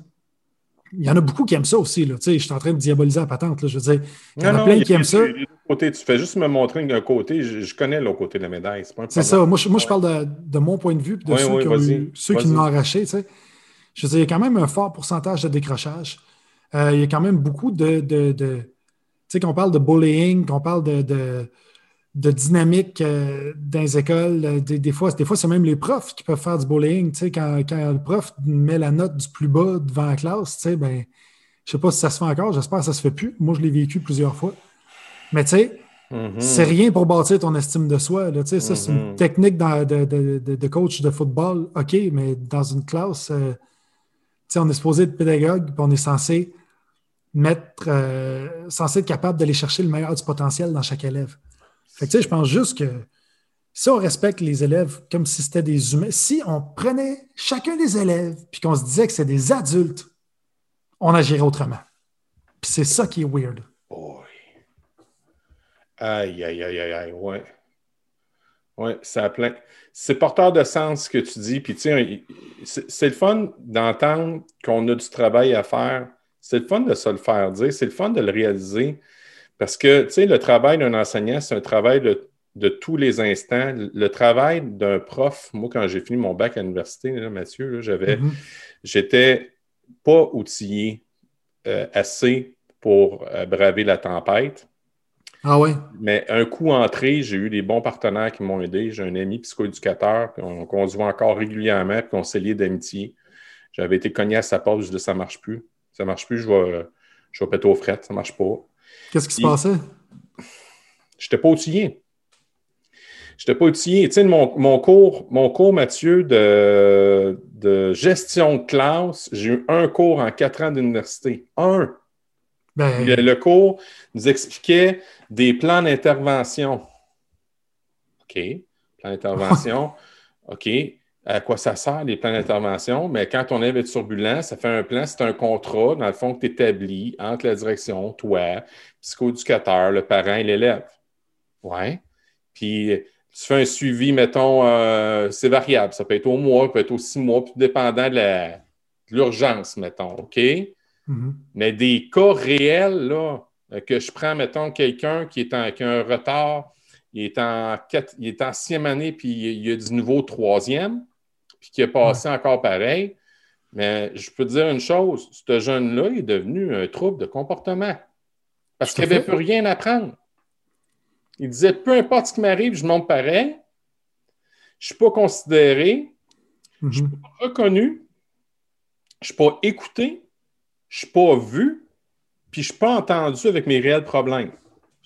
Il y en a beaucoup qui aiment ça aussi. Là. Tu sais, je suis en train de diaboliser la patente. Là. Je veux dire, il y en a plein qui aiment ça. Côté, tu fais juste me montrer un côté, je, connais l'autre côté de la médaille. C'est ça. Moi je, moi, je parle de, mon point de vue et de ceux, qui, ont ceux qui l'ont arraché. Tu sais. Je veux dire, il y a quand même un fort pourcentage de décrochage. Euh, il y a quand même beaucoup de. de, de tu sais, qu'on parle de bullying, qu'on parle de, de, dynamique euh, dans les écoles. Euh, des, fois, des fois c'est même les profs qui peuvent faire du bullying. Tu sais, quand, quand, le prof met la note du plus bas devant la classe, tu sais, ben, je ne sais pas si ça se fait encore, j'espère que ça ne se fait plus. Moi, je l'ai vécu plusieurs fois. Mais tu sais, mm-hmm. c'est rien pour bâtir ton estime de soi. Là, ça, c'est une mm-hmm. technique de, coach de football. OK, mais dans une classe, euh, on est supposé être pédagogue, puis on est censé mettre, euh, censé être capable d'aller chercher le meilleur du potentiel dans chaque élève. Fait que, tu sais, je pense juste que si on respecte les élèves comme si c'était des humains, si on prenait chacun des élèves puis qu'on se disait que c'est des adultes, on agirait autrement. Puis c'est ça qui est weird. Boy. Aïe, aïe, aïe, aïe, aïe, ouais. Ouais, ça plein. C'est porteur de sens ce que tu dis. Puis, tu sais, c'est le fun d'entendre qu'on a du travail à faire. C'est le fun de se le faire dire. C'est le fun de le réaliser. Parce que, tu sais, le travail d'un enseignant, c'est un travail de, tous les instants. Le travail d'un prof, moi, quand j'ai fini mon bac à l'université, Mathieu, j'avais, mm-hmm. j'étais pas outillé euh, assez pour euh, braver la tempête. Ah oui? Mais un coup entré, j'ai eu des bons partenaires qui m'ont aidé. J'ai un ami psychoéducateur qu'on se voit encore régulièrement, puis on s'est lié d'amitié. J'avais été cogné à sa porte, je dit ça marche plus. Ça marche plus, je vais, je vais péter aux frettes, ça marche pas. Qu'est-ce qui se passait? Je n'étais pas outillé. Je n'étais pas outillé. Tu sais, mon, mon, cours, mon cours, Mathieu, de, de gestion de classe, j'ai eu un cours en quatre ans d'université. Un. Ben... Le, cours nous expliquait des plans d'intervention. OK. Plan d'intervention. OK. À quoi ça sert, les plans d'intervention? Mais quand on est turbulent, ça fait un plan, c'est un contrat, dans le fond, que tu établis entre la direction, toi, psychoéducateur, le parent et l'élève. Ouais. Puis tu fais un suivi, mettons, euh, c'est variable. Ça peut être au mois, ça peut être au six mois, tout dépendant de l'urgence, mettons. OK? Mm-hmm. Mais des cas réels, là, euh, que je prends, mettons, quelqu'un qui, est en, qui a un retard, il est en, il est en sixième année, puis il, a du nouveau troisième, puis qui a passé encore pareil. Mais je peux te dire une chose, ce jeune-là est devenu un trouble de comportement. Parce qu'il n'avait plus rien à prendre. Il disait peu importe ce qui m'arrive, je monte pareil. Je ne suis pas considéré, je ne suis mm-hmm. pas reconnu, je ne suis pas écouté, je ne suis pas vu, puis je ne suis pas entendu avec mes réels problèmes.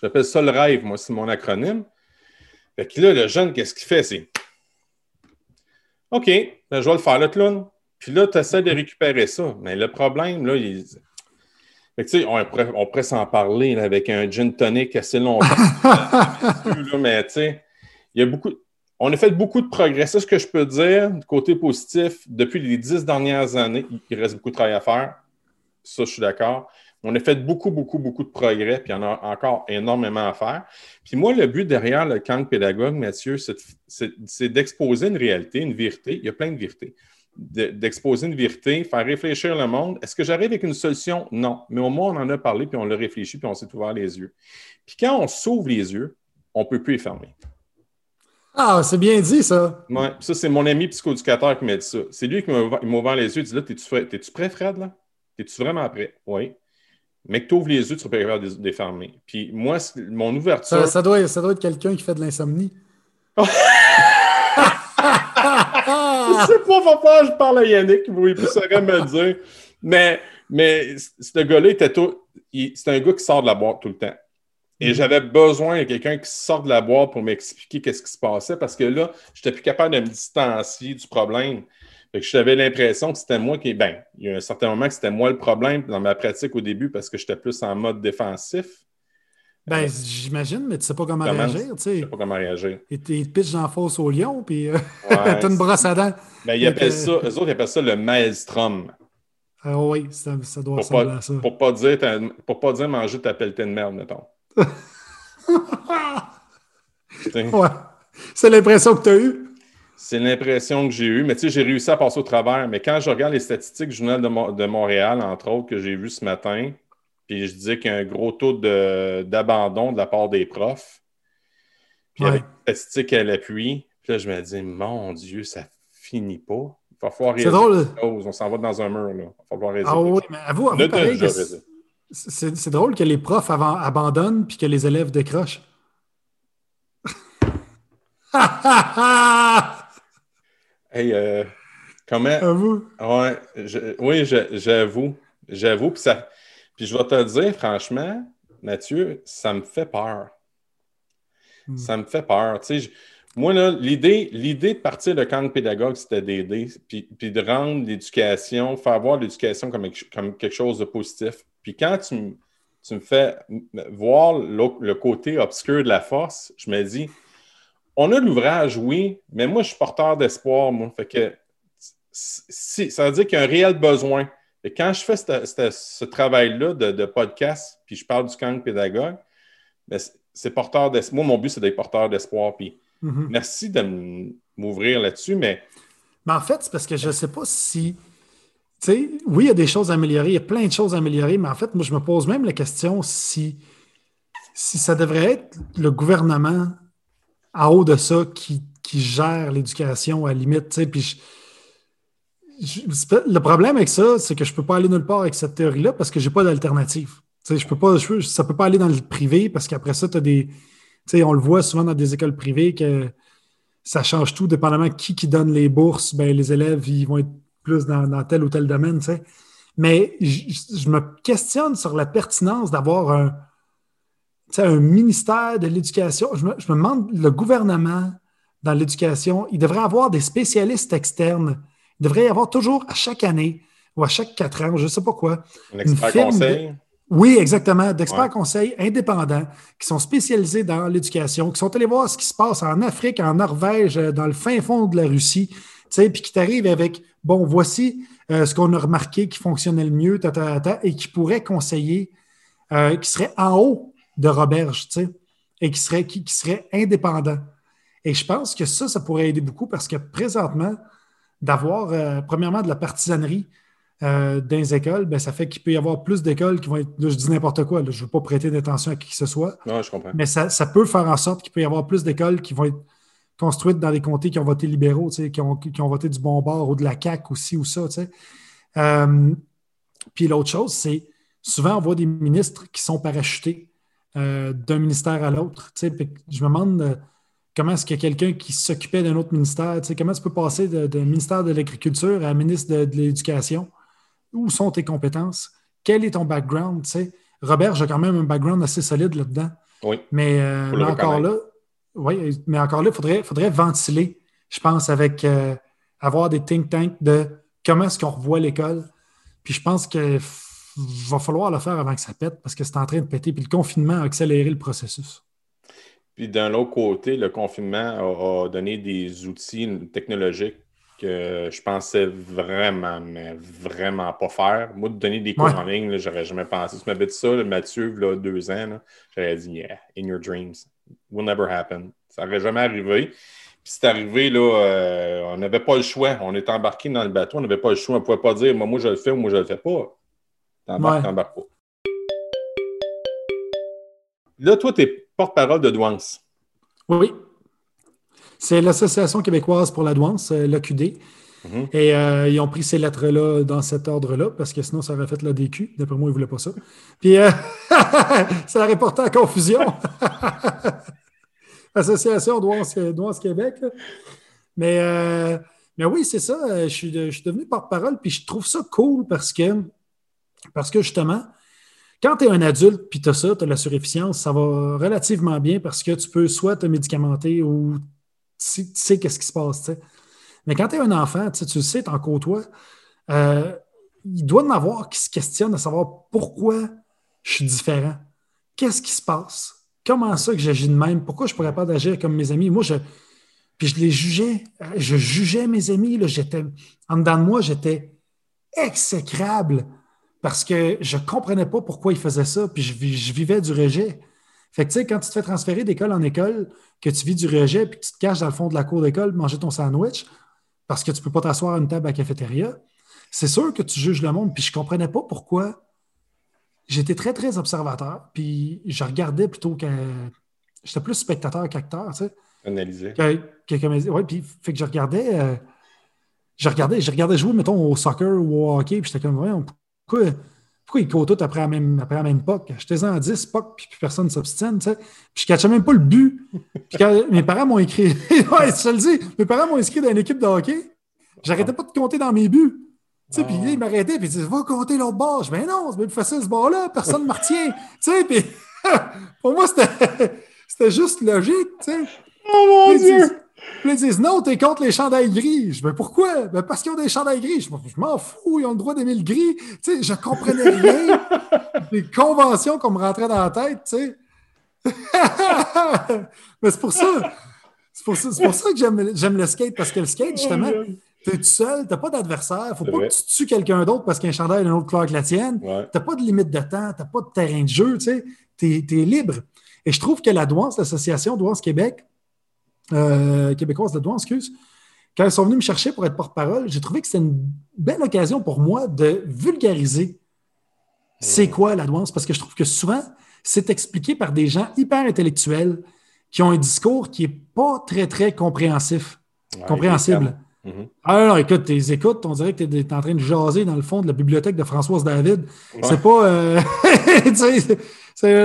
J'appelle ça le rêve, moi, c'est mon acronyme. Fait que là, le jeune, qu'est-ce qu'il fait? C'est OK, ben, je vais le faire, le clown. Puis là, tu essaies de récupérer ça. Mais le problème, là, il... fait que, on, pourrait, on pourrait s'en parler avec un gin tonic assez longtemps. mais tu sais, il y a beaucoup. On a fait beaucoup de progrès. C'est ce que je peux dire du côté positif. Depuis les dix dernières années, il reste beaucoup de travail à faire. Ça, je suis d'accord. On a fait beaucoup, beaucoup, beaucoup de progrès, puis il y en a encore énormément à faire. Puis moi, le but derrière le camp pédagogue, Mathieu, c'est d'exposer une réalité, une vérité. Il y a plein de vérités. D'exposer une vérité, faire réfléchir le monde. Est-ce que j'arrive avec une solution? Non. Mais au moins, on en a parlé, puis on l'a réfléchi, puis on s'est ouvert les yeux. Puis quand on s'ouvre les yeux, on ne peut plus les fermer. Ah, c'est bien dit, ça. Oui, ça, c'est mon ami psychoéducateur qui m'a dit ça. C'est lui qui m'a ouvert les yeux. Il dit là, t'es-tu prêt, Fred, là? Es-tu vraiment prêt? Oui. Mais que tu ouvres les yeux, tu seras pas capable de les fermer. Puis moi, mon ouverture. Ça, doit, ça doit être quelqu'un qui fait de l'insomnie. je sais pas pourquoi je parle à Yannick, il saurait me dire. Mais, mais ce gars-là était tout. C'est un gars qui sort de la boîte tout le temps. Et mm. j'avais besoin de quelqu'un qui sort de la boîte pour m'expliquer qu'est-ce qui se passait parce que là, je n'étais plus capable de me distancier du problème. Fait que j'avais l'impression que c'était moi qui. Ben, il y a un certain moment que c'était moi le problème dans ma pratique au début parce que j'étais plus en mode défensif. Ben, j'imagine, mais tu sais pas comment, réagir, tu sais. Pas comment réagir. Et tu pitches en fosse au lion, puis euh, t'as une brosse à dents. Ben, ils appellent ça, eux autres, ils appellent ça le maelstrom. Ah oui, ça, ça doit ressembler à ça. Pour pas dire, pour pas dire manger ta pelletée de merde, mettons. ouais. C'est l'impression que tu as eue. C'est l'impression que j'ai eue. Mais tu sais, j'ai réussi à passer au travers. Mais quand je regarde les statistiques du Journal de, Montréal, entre autres, que j'ai vu ce matin, puis je disais qu'il y a un gros taux d'abandon de, la part des profs. Puis avec les statistiques à l'appui, puis là, je me dis, mon Dieu, ça finit pas. Il va falloir réaliser drôle. On s'en va dans un mur. Là. Il va falloir. Ah oui, mais avoue, avoue pareil, c'est drôle que les profs abandonnent puis que les élèves décrochent. Hey, euh, comment? Ouais, oui, j'avoue. J'avoue. Puis, ça... puis je vais te dire, franchement, Mathieu, ça me fait peur. Hmm. Ça me fait peur. Tu sais, moi, là, l'idée, l'idée de partir de camp pédagogue, c'était d'aider, puis, puis, de rendre l'éducation, faire voir l'éducation comme, comme quelque chose de positif. Puis quand tu, me- tu me fais voir le côté obscur de la force, je me dis, on a l'ouvrage, oui, mais moi, je suis porteur d'espoir, moi. Fait que si, ça veut dire qu'il y a un réel besoin. Et quand je fais ce, travail-là de, de podcast, puis je parle du camp pédagogue, ben, c'est- porteur d'espoir. Moi, mon but, c'est d'être porteur d'espoir. Puis Mhm. merci de m'ouvrir là-dessus, mais Mais en fait, c'est parce que je ne sais pas si. Tu sais, oui, il y a des choses à améliorer, il y a plein de choses à améliorer, mais en fait, moi, je me pose même la question si, si ça devrait être le gouvernement en haut de ça qui, qui gère l'éducation à la limite. Puis le problème avec ça, c'est que je ne peux pas aller nulle part avec cette théorie-là parce que je n'ai pas d'alternative. Je peux pas, je ça ne peut pas aller dans le privé parce qu'après ça, as des. tu sais, On le voit souvent dans des écoles privées que ça change tout, dépendamment qui qui donne les bourses, ben, les élèves ils vont être plus dans, tel ou tel domaine. Mais je, me questionne sur la pertinence d'avoir un, sais, un ministère de l'éducation. Je me, je me demande, le gouvernement dans l'éducation, il devrait avoir des spécialistes externes. Il devrait y avoir toujours à chaque année ou à chaque quatre ans, je ne sais pas quoi, un expert firme conseil? oui, exactement. D'experts Ouais. conseils indépendants qui sont spécialisés dans l'éducation, qui sont allés voir ce qui se passe en Afrique, en Norvège, euh, dans le fin fond de la Russie, tu sais, puis qui t'arrivent avec bon, voici euh, ce qu'on a remarqué qui fonctionnait le mieux, ta, ta, ta, et qui pourrait conseiller, euh, qui serait en haut de Roberge, tu sais, et qui serait, qui, qui serait indépendant. Et je pense que ça, ça pourrait aider beaucoup parce que présentement, d'avoir, euh, premièrement, de la partisanerie, euh, dans les écoles, ben, ça fait qu'il peut y avoir plus d'écoles qui vont être. Là, je dis n'importe quoi, là, je ne veux pas prêter d'attention à qui que ce soit, Non, je comprends. mais ça, ça peut faire en sorte qu'il peut y avoir plus d'écoles qui vont être construites dans des comtés qui ont voté libéraux, tu sais, qui, ont, qui ont voté du bon bord ou de la CAQ aussi ou ça. tu sais. Euh, puis l'autre chose, c'est souvent on voit des ministres qui sont parachutés euh, d'un ministère à l'autre. Je me demande euh, comment est-ce qu'il y a quelqu'un qui s'occupait d'un autre ministère. Comment tu peux passer de, de ministère de l'Agriculture à ministre de, de l'Éducation? Où sont tes compétences? Quel est ton background? Robert, j'ai quand même un background assez solide là-dedans. Oui. Mais, euh, mais encore là, oui, mais encore là, il faudrait, faudrait ventiler, je pense, avec avoir des think tanks de comment est-ce qu'on revoit l'école. Puis je pense qu'il va falloir le faire avant que ça pète parce que c'est en train de péter. Puis le confinement a accéléré le processus. Puis d'un autre côté, le confinement a, a donné des outils technologiques que je pensais vraiment, mais vraiment pas faire. Moi, de donner des cours Ouais. en ligne, j'aurais jamais pensé. Si tu m'avais dit ça, là, Mathieu, là, deux ans, j'aurais dit, yeah, in your dreams. Will never happen. Ça n'aurait jamais arrivé. Puis c'est arrivé, là, euh, on n'avait pas le choix. On était embarqué dans le bateau, on n'avait pas le choix. On ne pouvait pas dire, moi, moi, je le fais ou moi, je le fais pas. T'embarques, Ouais. t'embarques pas. Là, toi, tu es porte-parole de Douance. Oui. C'est l'Association québécoise pour la douance, euh, l'AQD. Mhm. Et euh, ils ont pris ces lettres-là dans cet ordre-là, parce que sinon, ça aurait fait la DQ. D'après moi, ils ne voulaient pas ça. Puis, euh, ça aurait porté à confusion. Association Douance, Douance Québec. là. Mais, euh, mais oui, c'est ça. Je suis, de- je suis devenu porte-parole, puis je trouve ça cool parce que, parce que justement, quand tu es un adulte puis tu as ça, tu as la suréfficience, ça va relativement bien parce que tu peux soit te médicamenter ou tu sais, qu'est-ce qui se passe. Mais quand tu es un enfant, tu le sais, tu en côtoies, euh, il doit y en avoir qui se questionnent à savoir pourquoi je suis différent. Qu'est-ce qui se passe? Comment ça que j'agis de même? Pourquoi je ne pourrais pas d'agir comme mes amis? Moi, je. Puis je les jugeais. Euh, Je jugeais mes amis. Là, en dedans de moi, j'étais exécrable parce que je ne comprenais pas pourquoi ils faisaient ça, puis je, je vivais du rejet. Fait que, tu sais, quand tu te fais transférer d'école en école, que tu vis du rejet, puis que tu te caches dans le fond de la cour d'école, manger ton sandwich, parce que tu ne peux pas t'asseoir à une table à la cafétéria, c'est sûr que tu juges le monde, puis je ne comprenais pas pourquoi. J'étais très, très observateur, puis je regardais plutôt que. J'étais plus spectateur qu'acteur, tu sais. Analysé. Que, que, ouais, puis fait que je regardais, euh, je regardais, je regardais jouer, mettons, au soccer ou au hockey, puis j'étais comme, voyons, pourquoi, pourquoi ils courent tous après la même, après la même puck? J'étais en 10 puck, puis plus personne ne s'obstine. Puis je ne cachais même pas le but. Puis quand mes parents m'ont écrit, ouais, je te le dis, mes parents m'ont inscrit dans une équipe de hockey, j'arrêtais pas de compter dans mes buts. Puis Ah. ils m'arrêtaient, puis ils disaient, va compter l'autre bord. Je dis, ben non, c'est bien plus facile ce bord-là, personne ne me retient. Puis pour moi, c'était, juste logique. Oh mon Puis, Dieu! Puis ils disent non, t'es contre les chandails gris. Je dis, mais pourquoi? Ben parce qu'ils ont des chandails gris. Je, je m'en fous, ils ont le droit d'aimer le gris. Tu sais, je comprenais rien des conventions qu'on me rentrait dans la tête, tu sais. mais c'est pour ça. C'est pour pour ça que j'aime, le skate, parce que le skate, justement, t'es tout seul, t'as pas d'adversaire, faut pas vrai. que tu tues quelqu'un d'autre parce qu'un chandail a une autre couleur que la tienne. Ouais. T'as pas de limite de temps, t'as pas de terrain de jeu, tu sais, t'es, t'es libre. Et je trouve que la douance, l'association Douance Québec, euh, québécoise de douance, excuse, quand ils sont venus me chercher pour être porte-parole, j'ai trouvé que c'était une belle occasion pour moi de vulgariser c'est quoi la douance, parce que je trouve que souvent, c'est expliqué par des gens hyper intellectuels qui ont un discours qui n'est pas très, très compréhensif, Ouais, compréhensible. Mhm. Ah non, écoute, tes écoutes, on dirait que tu es en train de jaser dans le fond de la bibliothèque de Françoise David. Ouais. C'est pas. euh, c'est-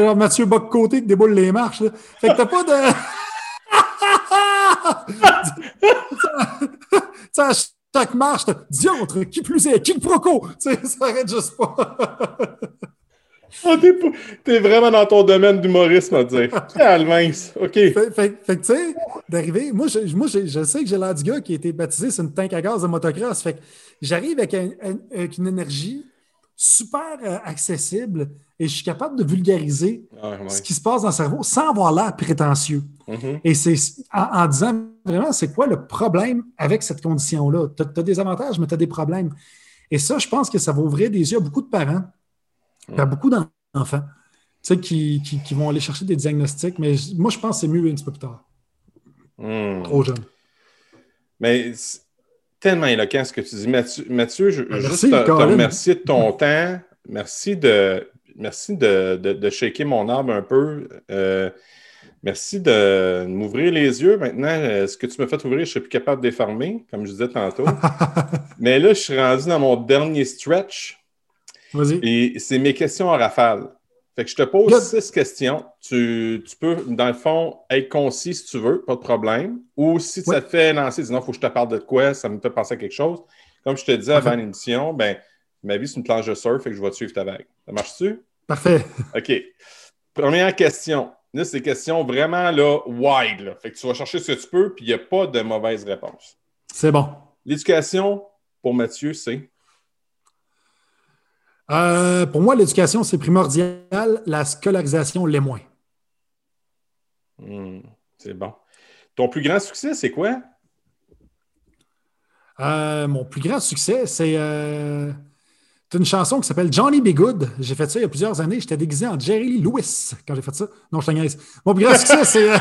genre Mathieu Bock-Côté qui déboule les marches. là. Fait que t'as pas de. À chaque marche, diantre, qui plus est, qui proco. Tu sais, ça arrête juste pas. Ah, t'es, pas- t'es vraiment dans ton domaine d'humorisme, à dire. Calmince. OK. Fait, fait- fait que, tu sais, d'arriver, moi, je, moi je, je sais que j'ai l'air du gars qui a été baptisé sur une tank à gaz de motocross. Fait que j'arrive avec, un- un- avec une énergie super euh, accessible et je suis capable de vulgariser ouais. ce qui se passe dans le cerveau sans avoir l'air prétentieux. Mhm. Et c'est en, en disant vraiment, c'est quoi le problème avec cette condition-là? Tu as, des avantages, mais tu as des problèmes. Et ça, je pense que ça va ouvrir des yeux à beaucoup de parents, puis à beaucoup d'enfants, tu sais, qui, qui- qui vont aller chercher des diagnostics. Mais moi, je pense que c'est mieux un petit peu plus tard, Hmm. trop jeune. Mais tellement éloquent ce que tu dis. Mathieu, Mathieu je Ben, veux merci, juste te, remercier de ton temps. Merci de, merci de, de, de shaker mon arbre un peu. Euh, merci de m'ouvrir les yeux. Maintenant, euh, ce que tu m'as fait ouvrir, je ne suis plus capable de les fermer, comme je disais tantôt. Mais là, je suis rendu dans mon dernier stretch Vas-y. et c'est mes questions en rafale. Fait que je te pose Good. six questions. Tu, tu peux, dans le fond, être concis si tu veux, pas de problème. Ou si Oui. ça te fait lancer, dis non, il faut que je te parle de quoi, ça me fait penser à quelque chose. Comme je te disais avant l'émission, ben, ma vie, c'est une planche de surf, fait que je vais te suivre ta vague. Ça marche-tu? Parfait. OK. Première question. Là, c'est des questions vraiment là, wide. Là. Fait que tu vas chercher ce que tu peux, puis il n'y a pas de mauvaise réponse. C'est bon. L'éducation, pour Mathieu, c'est? Euh, pour moi, l'éducation, c'est primordial. La scolarisation, l'est moins. Hmm, c'est bon. Ton plus grand succès, c'est quoi? Euh, mon plus grand succès, c'est euh, c'est une chanson qui s'appelle Johnny Be Good. J'ai fait ça il y a plusieurs années. J'étais déguisé en Jerry Lewis quand j'ai fait ça. Non, je te niaise. Mon plus grand succès, c'est. euh,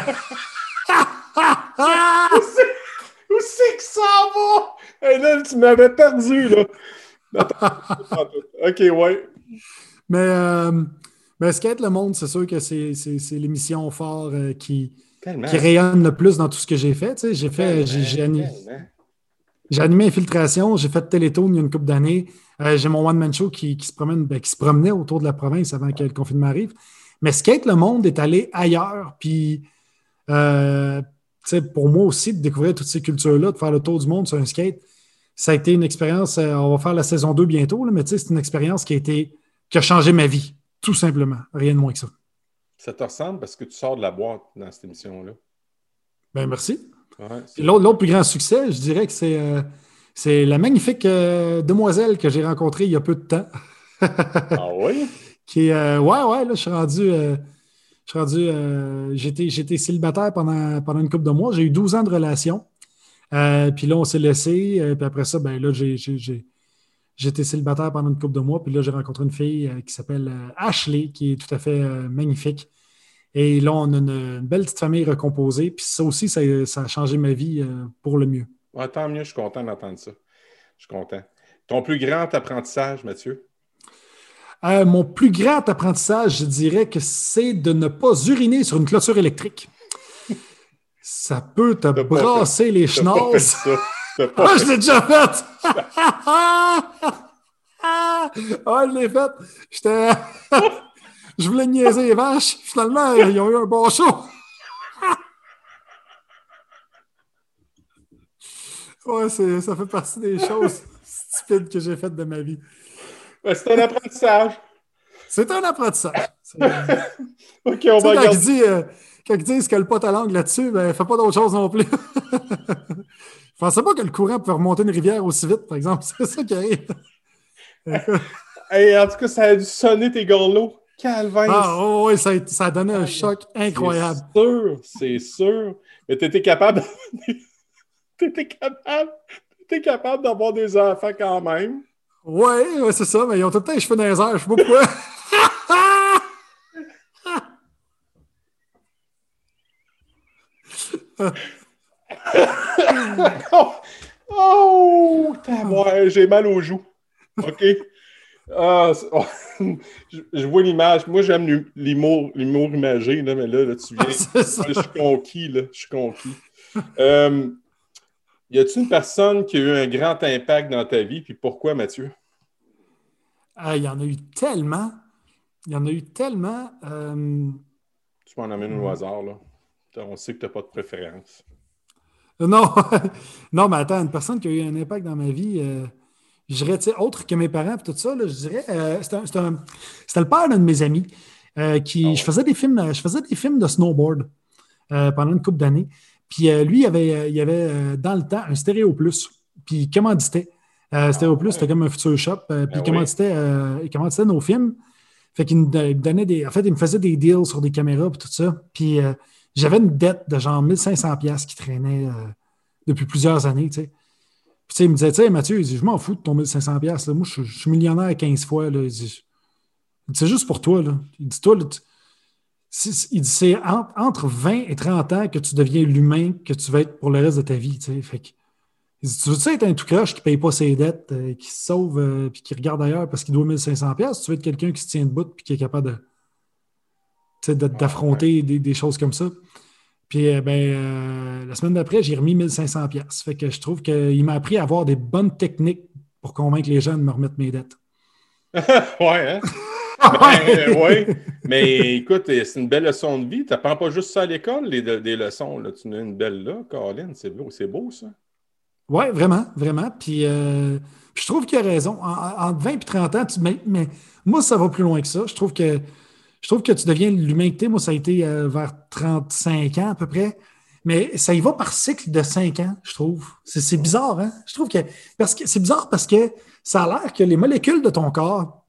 Où c'est que ça va? Hey, là, tu m'avais perdu, là. OK, ouais. Mais, euh, mais Skate le Monde, c'est sûr que c'est c'est- c'est l'émission fort euh, qui, qui rayonne le plus dans tout ce que j'ai fait. Tu sais, J'ai fait, j'ai animé Infiltration, j'ai fait Télétoon il y a une couple d'années. Euh, j'ai mon one-man show qui, qui se promène, ben, qui se promenait autour de la province avant que le confinement arrive. Mais Skate le Monde est allé ailleurs. Puis, euh, pour moi aussi, de découvrir toutes ces cultures-là, de faire le tour du monde sur un skate, ça a été une expérience. euh, on va faire la saison 2 bientôt, là, mais c'est une expérience qui a été qui a changé ma vie, tout simplement. Rien de moins que ça. Ça te ressemble parce que tu sors de la boîte dans cette émission-là? Ben merci. Ouais, L'autre l'autre plus grand succès, je dirais que c'est euh, c'est la magnifique euh, demoiselle que j'ai rencontrée il y a peu de temps. Ah oui? qui est, euh, ouais, ouais, là, je suis rendu. euh, je suis rendu. euh, J'étais célibataire pendant, pendant une couple de mois. J'ai eu 12 ans de relation. Puis là, on s'est laissé. puis après ça, ben là, j'ai- j'étais célibataire pendant une couple de mois. Puis là, j'ai rencontré une fille qui s'appelle Ashley, qui est tout à fait magnifique. Et là, on a une, une belle petite famille recomposée. Puis ça aussi, ça, ça a changé ma vie pour le mieux. Tant mieux, je suis content d'entendre ça. Je suis content. Ton plus grand apprentissage, Mathieu? Euh, mon plus grand apprentissage, je dirais que c'est de ne pas uriner sur une clôture électrique. Ça peut te brasser les pas Ah, je l'ai déjà fait! ah, je l'ai fait. J'étais. je voulais niaiser les vaches. Finalement, ils ont eu un bon show. Ouais, ça fait partie des choses stupides que j'ai faites de ma vie. Ben, c'est un apprentissage. C'est un apprentissage. OK, on va quand il regarder. dit, euh, quand ils disent ta langue là-dessus, ben, fais pas d'autre chose non plus. Je pensais pas que le courant pouvait remonter une rivière aussi vite, par exemple. C'est ça qui arrive. hey, en tout cas, ça a dû sonner tes gorlots. Calvin. Ah oh, oui, ça, ça, a donné un choc incroyable. C'est sûr, c'est sûr. Mais tu étais capable. T'étais capable. T'étais capable d'avoir des enfants quand même. Ouais, ouais c'est ça, mais ils ont tout le temps les cheveux dans les airs, je sais pas pourquoi. oh, j'ai mal aux joues. OK? Ah, oh, je, vois l'image. Moi, j'aime l'humour, imagé, là, mais là, là tu viens. je suis conquis, là. Je suis conquis. Euh, y a-t-il une personne qui a eu un grand impact dans ta vie, puis pourquoi, Mathieu? Ah, il y en a eu tellement. Il y en a eu tellement. Euh... Tu m'en amènes au hasard, là. On sait que tu n'as pas de préférence. Non, non, mais attends, une personne qui a eu un impact dans ma vie, euh, je dirais, autre que mes parents et tout ça, je dirais, euh, c'était le père d'un de mes amis. Euh, qui, ah je, faisais des films, je faisais des films de snowboard pendant une couple d'années. Puis lui, il avait, il avait dans le temps un Stéréo Plus. Puis il commanditait. Stéréo Plus, c'était comme un futur shop. puis il, ben commanditait, il commanditait nos films. Fait qu'il me donnait des. En fait, il me faisait des deals sur des caméras et tout ça. Puis j'avais une dette de genre 1500 pièces qui traînait euh, depuis plusieurs années, tu sais. Puis, il me disait, tu sais, Mathieu, je m'en fous de ton 1500 pièces. Moi, je, suis millionnaire 15 fois. Là. Il dit, c'est juste pour toi. Là. Il dit, toi, il dit, c'est entre 20 et 30 ans que tu deviens l'humain que tu vas être pour le reste de ta vie, tu sais. Fait que, il dit, tu veux-tu être un tout croche qui ne paye pas ses dettes, euh, qui se sauve et euh, qui regarde ailleurs parce qu'il doit 1500 pièces Tu veux être quelqu'un qui se tient debout et qui est capable de d'affronter des, choses comme ça? Puis euh, ben, euh, la semaine d'après, j'ai remis 1500 pièces. Fait que je trouve qu'il m'a appris à avoir des bonnes techniques pour convaincre les gens de me remettre mes dettes. ouais, hein? ben, ouais. Mais écoute, c'est une belle leçon de vie. Tu n'apprends pas juste ça à l'école, des leçons. Là. Tu as une belle là, Caroline. C'est beau, c'est beau, ça. Oui, vraiment, vraiment. Puis, euh, je trouve qu'il a raison. En, 20 et 30 ans, mais, moi, ça va plus loin que ça. Je trouve que je trouve que tu deviens l'humanité. Moi, ça a été euh, vers 35 ans à peu près. Mais ça y va par cycle de 5 ans, je trouve. C'est bizarre, hein? Je trouve que. Parce que c'est bizarre parce que ça a l'air que les molécules de ton corps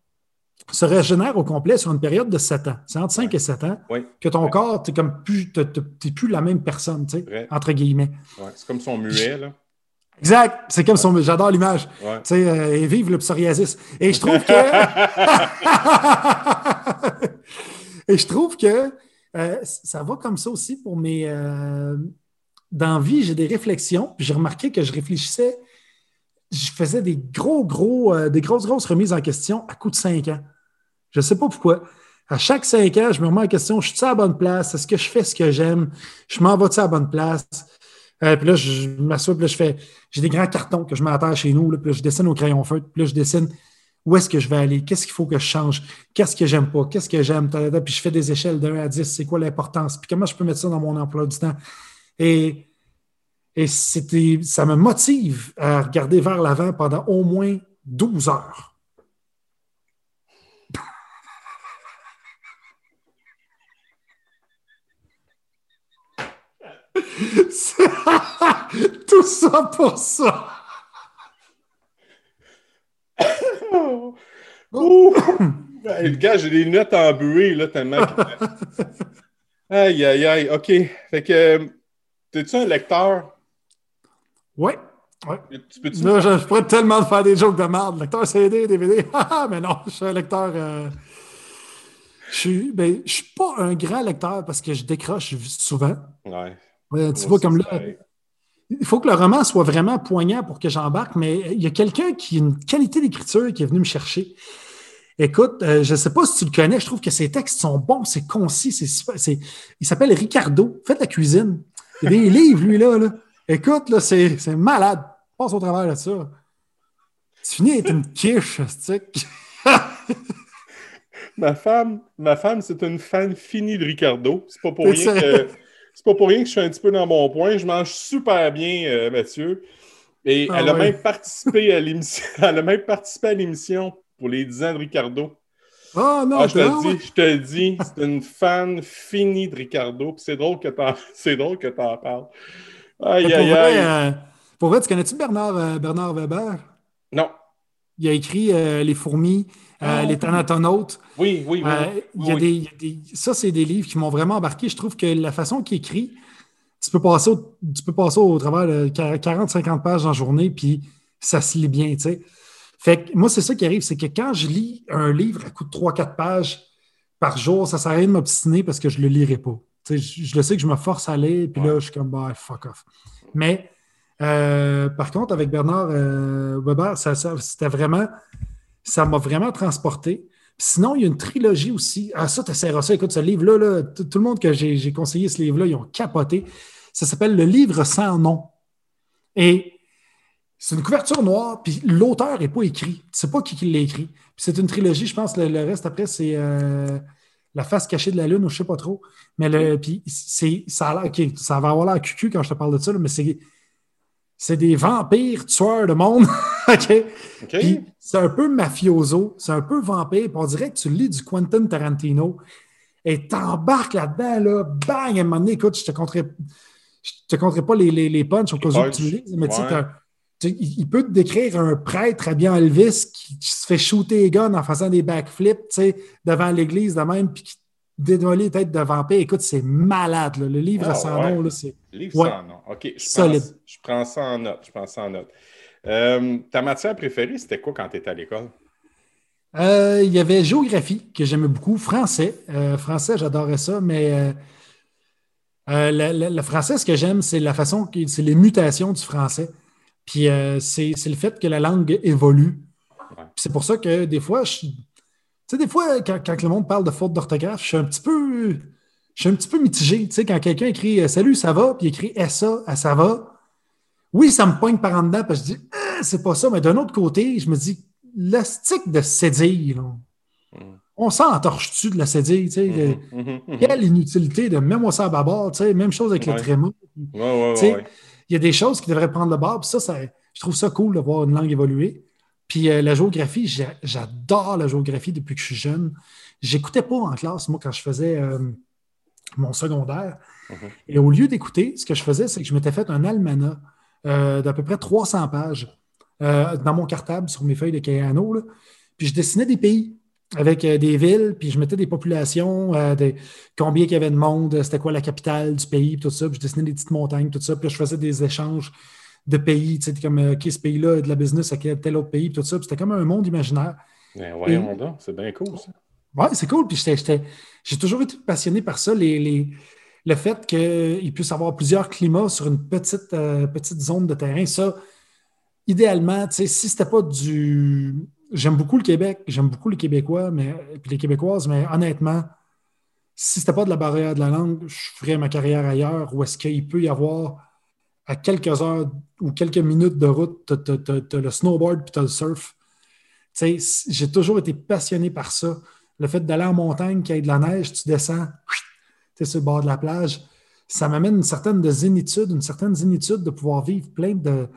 se régénèrent au complet sur une période de 7 ans. C'est entre 5 et 7 ans que ton corps, tu n'es plus, plus la même personne, tu sais, entre guillemets. c'est comme son muet, là. Exact. C'est comme son. J'adore l'image. Tu sais, euh, et vive le psoriasis. Et je trouve que. et je trouve que euh, ça va comme ça aussi pour mes. Euh, dans vie, j'ai des réflexions. J'ai remarqué que je réfléchissais. Je faisais des gros, gros, des grosses, grosses remises en question à coup de cinq ans. Je ne sais pas pourquoi. À chaque cinq ans, je me remets en question, je suis à la bonne place? Est-ce que je fais ce que j'aime? Je m'en vais-tu à la bonne place? Euh, puis là, je m'assois, puis là, je fais. J'ai des grands cartons que je m'attends chez nous, puis là, je dessine au crayon feutre, puis là, je dessine où est-ce que je vais aller, qu'est-ce qu'il faut que je change, qu'est-ce que j'aime pas, qu'est-ce que j'aime, puis je fais des échelles de 1 à 10, c'est quoi l'importance, puis comment je peux mettre ça dans mon emploi du temps? Et, et ça me motive à regarder vers l'avant pendant au moins 12 heures. Tout ça pour ça. Le gars, j'ai des lunettes embuées, là, tellement. aïe, aïe, aïe. OK. Fait que, t'es-tu un lecteur? Oui. Ouais. Là, je, pourrais tellement faire des jokes de merde. Lecteur CD, DVD. mais non, je suis un lecteur. Euh, je ne ben, je suis pas un grand lecteur parce que je décroche souvent. Ouais tu vois, comme là, il faut que le roman soit vraiment poignant pour que j'embarque, mais il y a quelqu'un qui a une qualité d'écriture qui est venu me chercher. Écoute, euh, je ne sais pas si tu le connais, je trouve que ses textes sont bons, c'est concis, c'est, il s'appelle Ricardo, fait de la cuisine. Il y a des livres, lui, là. Écoute, là, c'est, malade. Passe au travers de ça. Tu finis avec une quiche, ma femme, ma femme, c'est une fan finie de Ricardo. C'est pas pour rien que c'est pas pour rien que je suis un petit peu dans mon point. Je mange super bien, euh, Mathieu. Et ah elle, a même participé à l'émission, elle a même participé à l'émission pour les 10 ans de Ricardo. Oh non, ah, je te le dis, je te le dis, c'est une fan finie de Ricardo. C'est drôle que t'en, c'est drôle que t'en parles. Aïe, aïe, aïe. Euh, pour vrai, tu connais-tu Bernard, euh, Bernard Weber? Non. Il a écrit Les fourmis, ah, Les Thanatonautes. Oui, oui, oui. il y a Des, ça, c'est des livres qui m'ont vraiment embarqué. Je trouve que la façon qu'il écrit, tu peux passer au, tu peux passer au travers de 40-50 pages en journée, puis ça se lit bien, tu sais. Fait que moi, c'est ça qui arrive, c'est que quand je lis un livre à coup de 3-4 pages par jour, ça ne sert à rien de m'obstiner parce que je ne le lirai pas. Je, je, le sais que je me force à lire, puis là, je suis comme, bah, fuck off. Mais euh, par contre, avec Bernard euh, Weber, ça, c'était vraiment, ça m'a vraiment transporté. sinon, il y a une trilogie aussi. Ah, ça, tu essaieras ça. Écoute, ce livre-là, là, tout le monde que j'ai conseillé ce livre-là, ils ont capoté. Ça s'appelle Le livre sans nom. Et c'est une couverture noire, puis l'auteur n'est pas écrit. Tu sais pas qui, qui l'a écrit. c'est une trilogie, je pense. Le, reste après, c'est euh, La face cachée de la Lune, ou je sais pas trop. Mais le, puis c'est, ça a l'air, ça va avoir l'air cucu quand je te parle de ça, mais c'est, c'est des vampires tueurs de monde. OK? c'est un peu mafioso, c'est un peu vampire. on dirait que tu lis du Quentin Tarantino et t'embarques là-dedans, là, bang, à un moment donné, écoute, je te compterai, je te compterai pas les, les, les punchs au cas où tu lises, mais tu sais, il peut te décrire un prêtre habillé en Elvis qui, se fait shooter les guns en faisant des backflips devant l'église de même, puis qui démolit les têtes de vampire. Écoute, c'est malade. Le livre ah, sans nom, c'est. Livre sans nom. OK. Je, je prends ça en note. Je prends ça en note. Euh, ta matière préférée, c'était quoi quand tu étais à l'école? Euh, il y avait géographie que j'aimais beaucoup, français. Euh, français, j'adorais ça, mais le, français, ce que j'aime, c'est la façon, c'est les mutations du français. Puis c'est le fait que la langue évolue. C'est pour ça que des fois, je, sais, des fois, quand, le monde parle de faute d'orthographe, je suis un petit peu. Je suis un petit peu mitigé. Tu sais, quand quelqu'un écrit euh, Salut, ça va, puis il écrit SA, ça va. Oui, ça me poigne par en dedans, parce que je dis ah, c'est pas ça. Mais d'un autre côté, je me dis l'astique de cédille, mm. on s'entorche-tu de la cédille? Tu sais, mm-hmm, mm-hmm, mm-hmm. Quelle inutilité de même moi ça à bâbord, tu sais, même chose avec le tréma. Ouais, ouais, ouais, il y a des choses qui devraient prendre le bord. Puis ça, je trouve ça cool de voir une langue évoluer. Puis euh, la géographie, j'adore la géographie depuis que je suis jeune. J'écoutais pas en classe, moi, quand je faisais euh, mon secondaire. Mhm. Et au lieu d'écouter, ce que je faisais, c'est que je m'étais fait un almanach euh, d'à peu près 300 pages dans mon cartable sur mes feuilles de Cayano. Puis je dessinais des pays avec des villes, puis je mettais des populations, combien il y avait de monde, c'était quoi la capitale du pays, tout ça, puis je dessinais des petites montagnes, tout ça, puis je faisais des échanges de pays, tu sais, comme, euh, OK, ce pays-là de la business à tel autre pays, tout ça, c'était comme un monde imaginaire. Ben donc, c'est bien cool, ça. Oui, c'est cool, puis j'ai toujours été passionné par ça, les, le fait qu'il puisse avoir plusieurs climats sur une petite, petite zone de terrain, ça, idéalement, tu sais, si c'était pas du j'aime beaucoup le Québec, j'aime beaucoup les Québécois, mais puis les Québécoises, mais honnêtement, si ce n'était pas de la barrière de la langue, je ferais ma carrière ailleurs, où est-ce qu'il peut y avoir à quelques heures ou quelques minutes de route, tu as, le snowboard puis tu as le surf. J'ai toujours été passionné par ça. Le fait d'aller en montagne, qu'il y ait de la neige, tu descends, tu es sur le bord de la plage, ça m'amène une certaine zénitude, une certaine zénitude de pouvoir vivre plein de,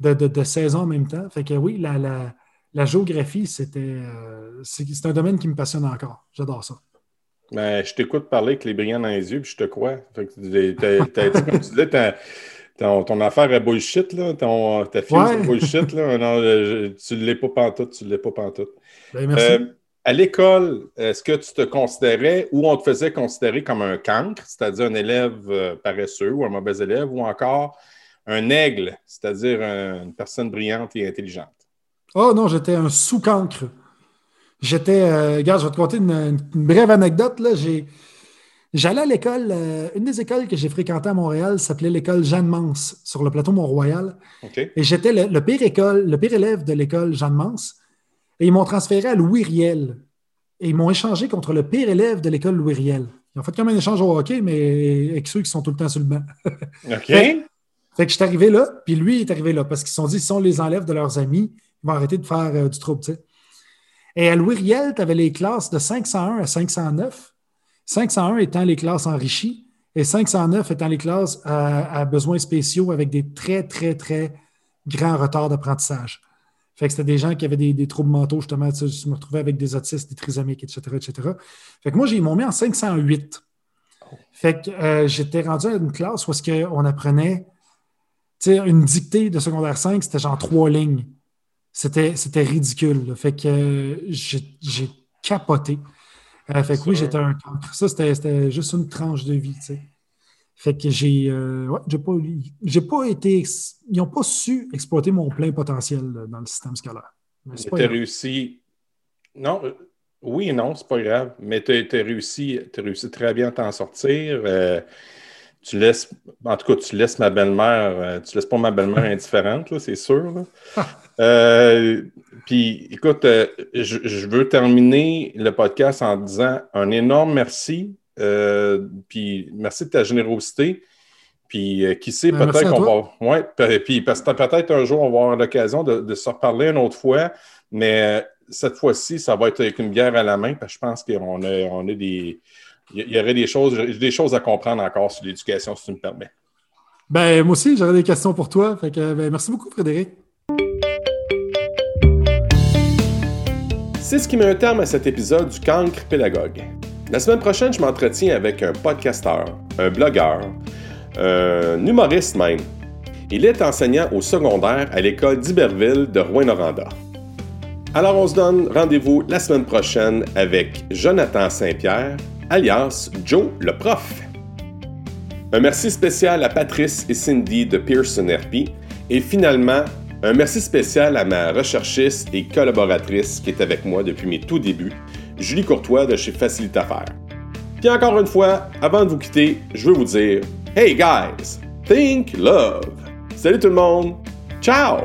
de, saisons en même temps. Fait que oui, la, la la géographie, c'était euh, c'est un domaine qui me passionne encore. J'adore ça. Ben, je t'écoute parler avec les brillants dans les yeux, puis je te crois. Fait que, comme tu disais, ton, affaire est bullshit, là. Ton, ta fille, c'est bullshit, là. Non, tu ne l'es pas pantoute, tu ne l'es pas pantoute. Ben, merci. Euh, à l'école, est-ce que tu te considérais ou on te faisait considérer comme un cancre, c'est-à-dire un élève euh, paresseux ou un mauvais élève, ou encore un aigle, c'est-à-dire une personne brillante et intelligente? Oh non, j'étais un sous-cancre. J'étais. Euh, regarde, je vais te conter une, brève anecdote. Là. j'allais à l'école, euh, une des écoles que j'ai fréquentées à Montréal s'appelait l'école Jeanne Mance sur le plateau Mont-Royal. Et j'étais le, pire école, le pire élève de l'école Jeanne Mance. Et ils m'ont transféré à Louis Riel. Et ils m'ont échangé contre le pire élève de l'école Louis Riel. Ils ont fait comme un échange au hockey, mais avec ceux qui sont tout le temps sur le banc. OK. fait, que je suis arrivé là, puis lui est arrivé là, parce qu'ils se sont dit, si on les enlève de leurs amis, ils vont arrêter de faire euh, du trouble. Et à Louis Riel, tu avais les classes de 501 à 509. 501 étant les classes enrichies et 509 étant les classes à, besoins spéciaux avec des très, très, très grands retards d'apprentissage. Fait que c'était des gens qui avaient des, troubles mentaux, justement. Je me retrouvais avec des autistes, des trisomiques, etc., etc. Fait que moi, ils m'ont mis en 508. Fait que euh, j'étais rendu à une classe où on apprenait une dictée de secondaire 5, c'était genre trois lignes. C'était, c'était ridicule. Fait que euh, j'ai, capoté. Euh, fait que oui, j'étais un Ça, c'était, juste une tranche de vie, Fait que j'ai, ouais, j'ai pas, j'ai pas été, ils n'ont pas su exploiter mon plein potentiel dans le système scolaire. Tu as réussi. Non, oui et non, c'est pas grave, mais tu as, réussi, réussi très bien à t'en sortir. Euh, tu laisses, en tout cas, tu laisses ma belle-mère, euh, tu laisses pas ma belle-mère indifférente, c'est sûr. Euh, puis, écoute, je, veux terminer le podcast en disant un énorme merci. puis, merci de ta générosité. Puis, qui sait, ben, peut-être qu'on va. Ouais, puis, parce que peut-être un jour, on va avoir l'occasion de, de se reparler une autre fois. Mais cette fois-ci, ça va être avec une bière à la main, parce que je pense qu'on a, on a des. Il y aurait des choses, des choses à comprendre encore sur l'éducation, si tu me permets. Ben, moi aussi, j'aurais des questions pour toi. Fait que, ben, merci beaucoup, Frédéric. C'est ce qui met un terme à cet épisode du Cancre Pédagogue. La semaine prochaine, je m'entretiens avec un podcasteur, un blogueur, un humoriste même. Il est enseignant au secondaire à l'école d'Iberville de Rouen-Noranda. Alors on se donne rendez-vous la semaine prochaine avec Jonathan Saint-Pierre, alias Joe le prof. Un merci spécial à Patrice et Cindy de Pearson RP et finalement un merci spécial à ma recherchiste et collaboratrice qui est avec moi depuis mes tout débuts, Julie Courtois de chez Facilite Affaires. Puis encore une fois, avant de vous quitter, je veux vous dire Hey guys, think love. Salut tout le monde. Ciao.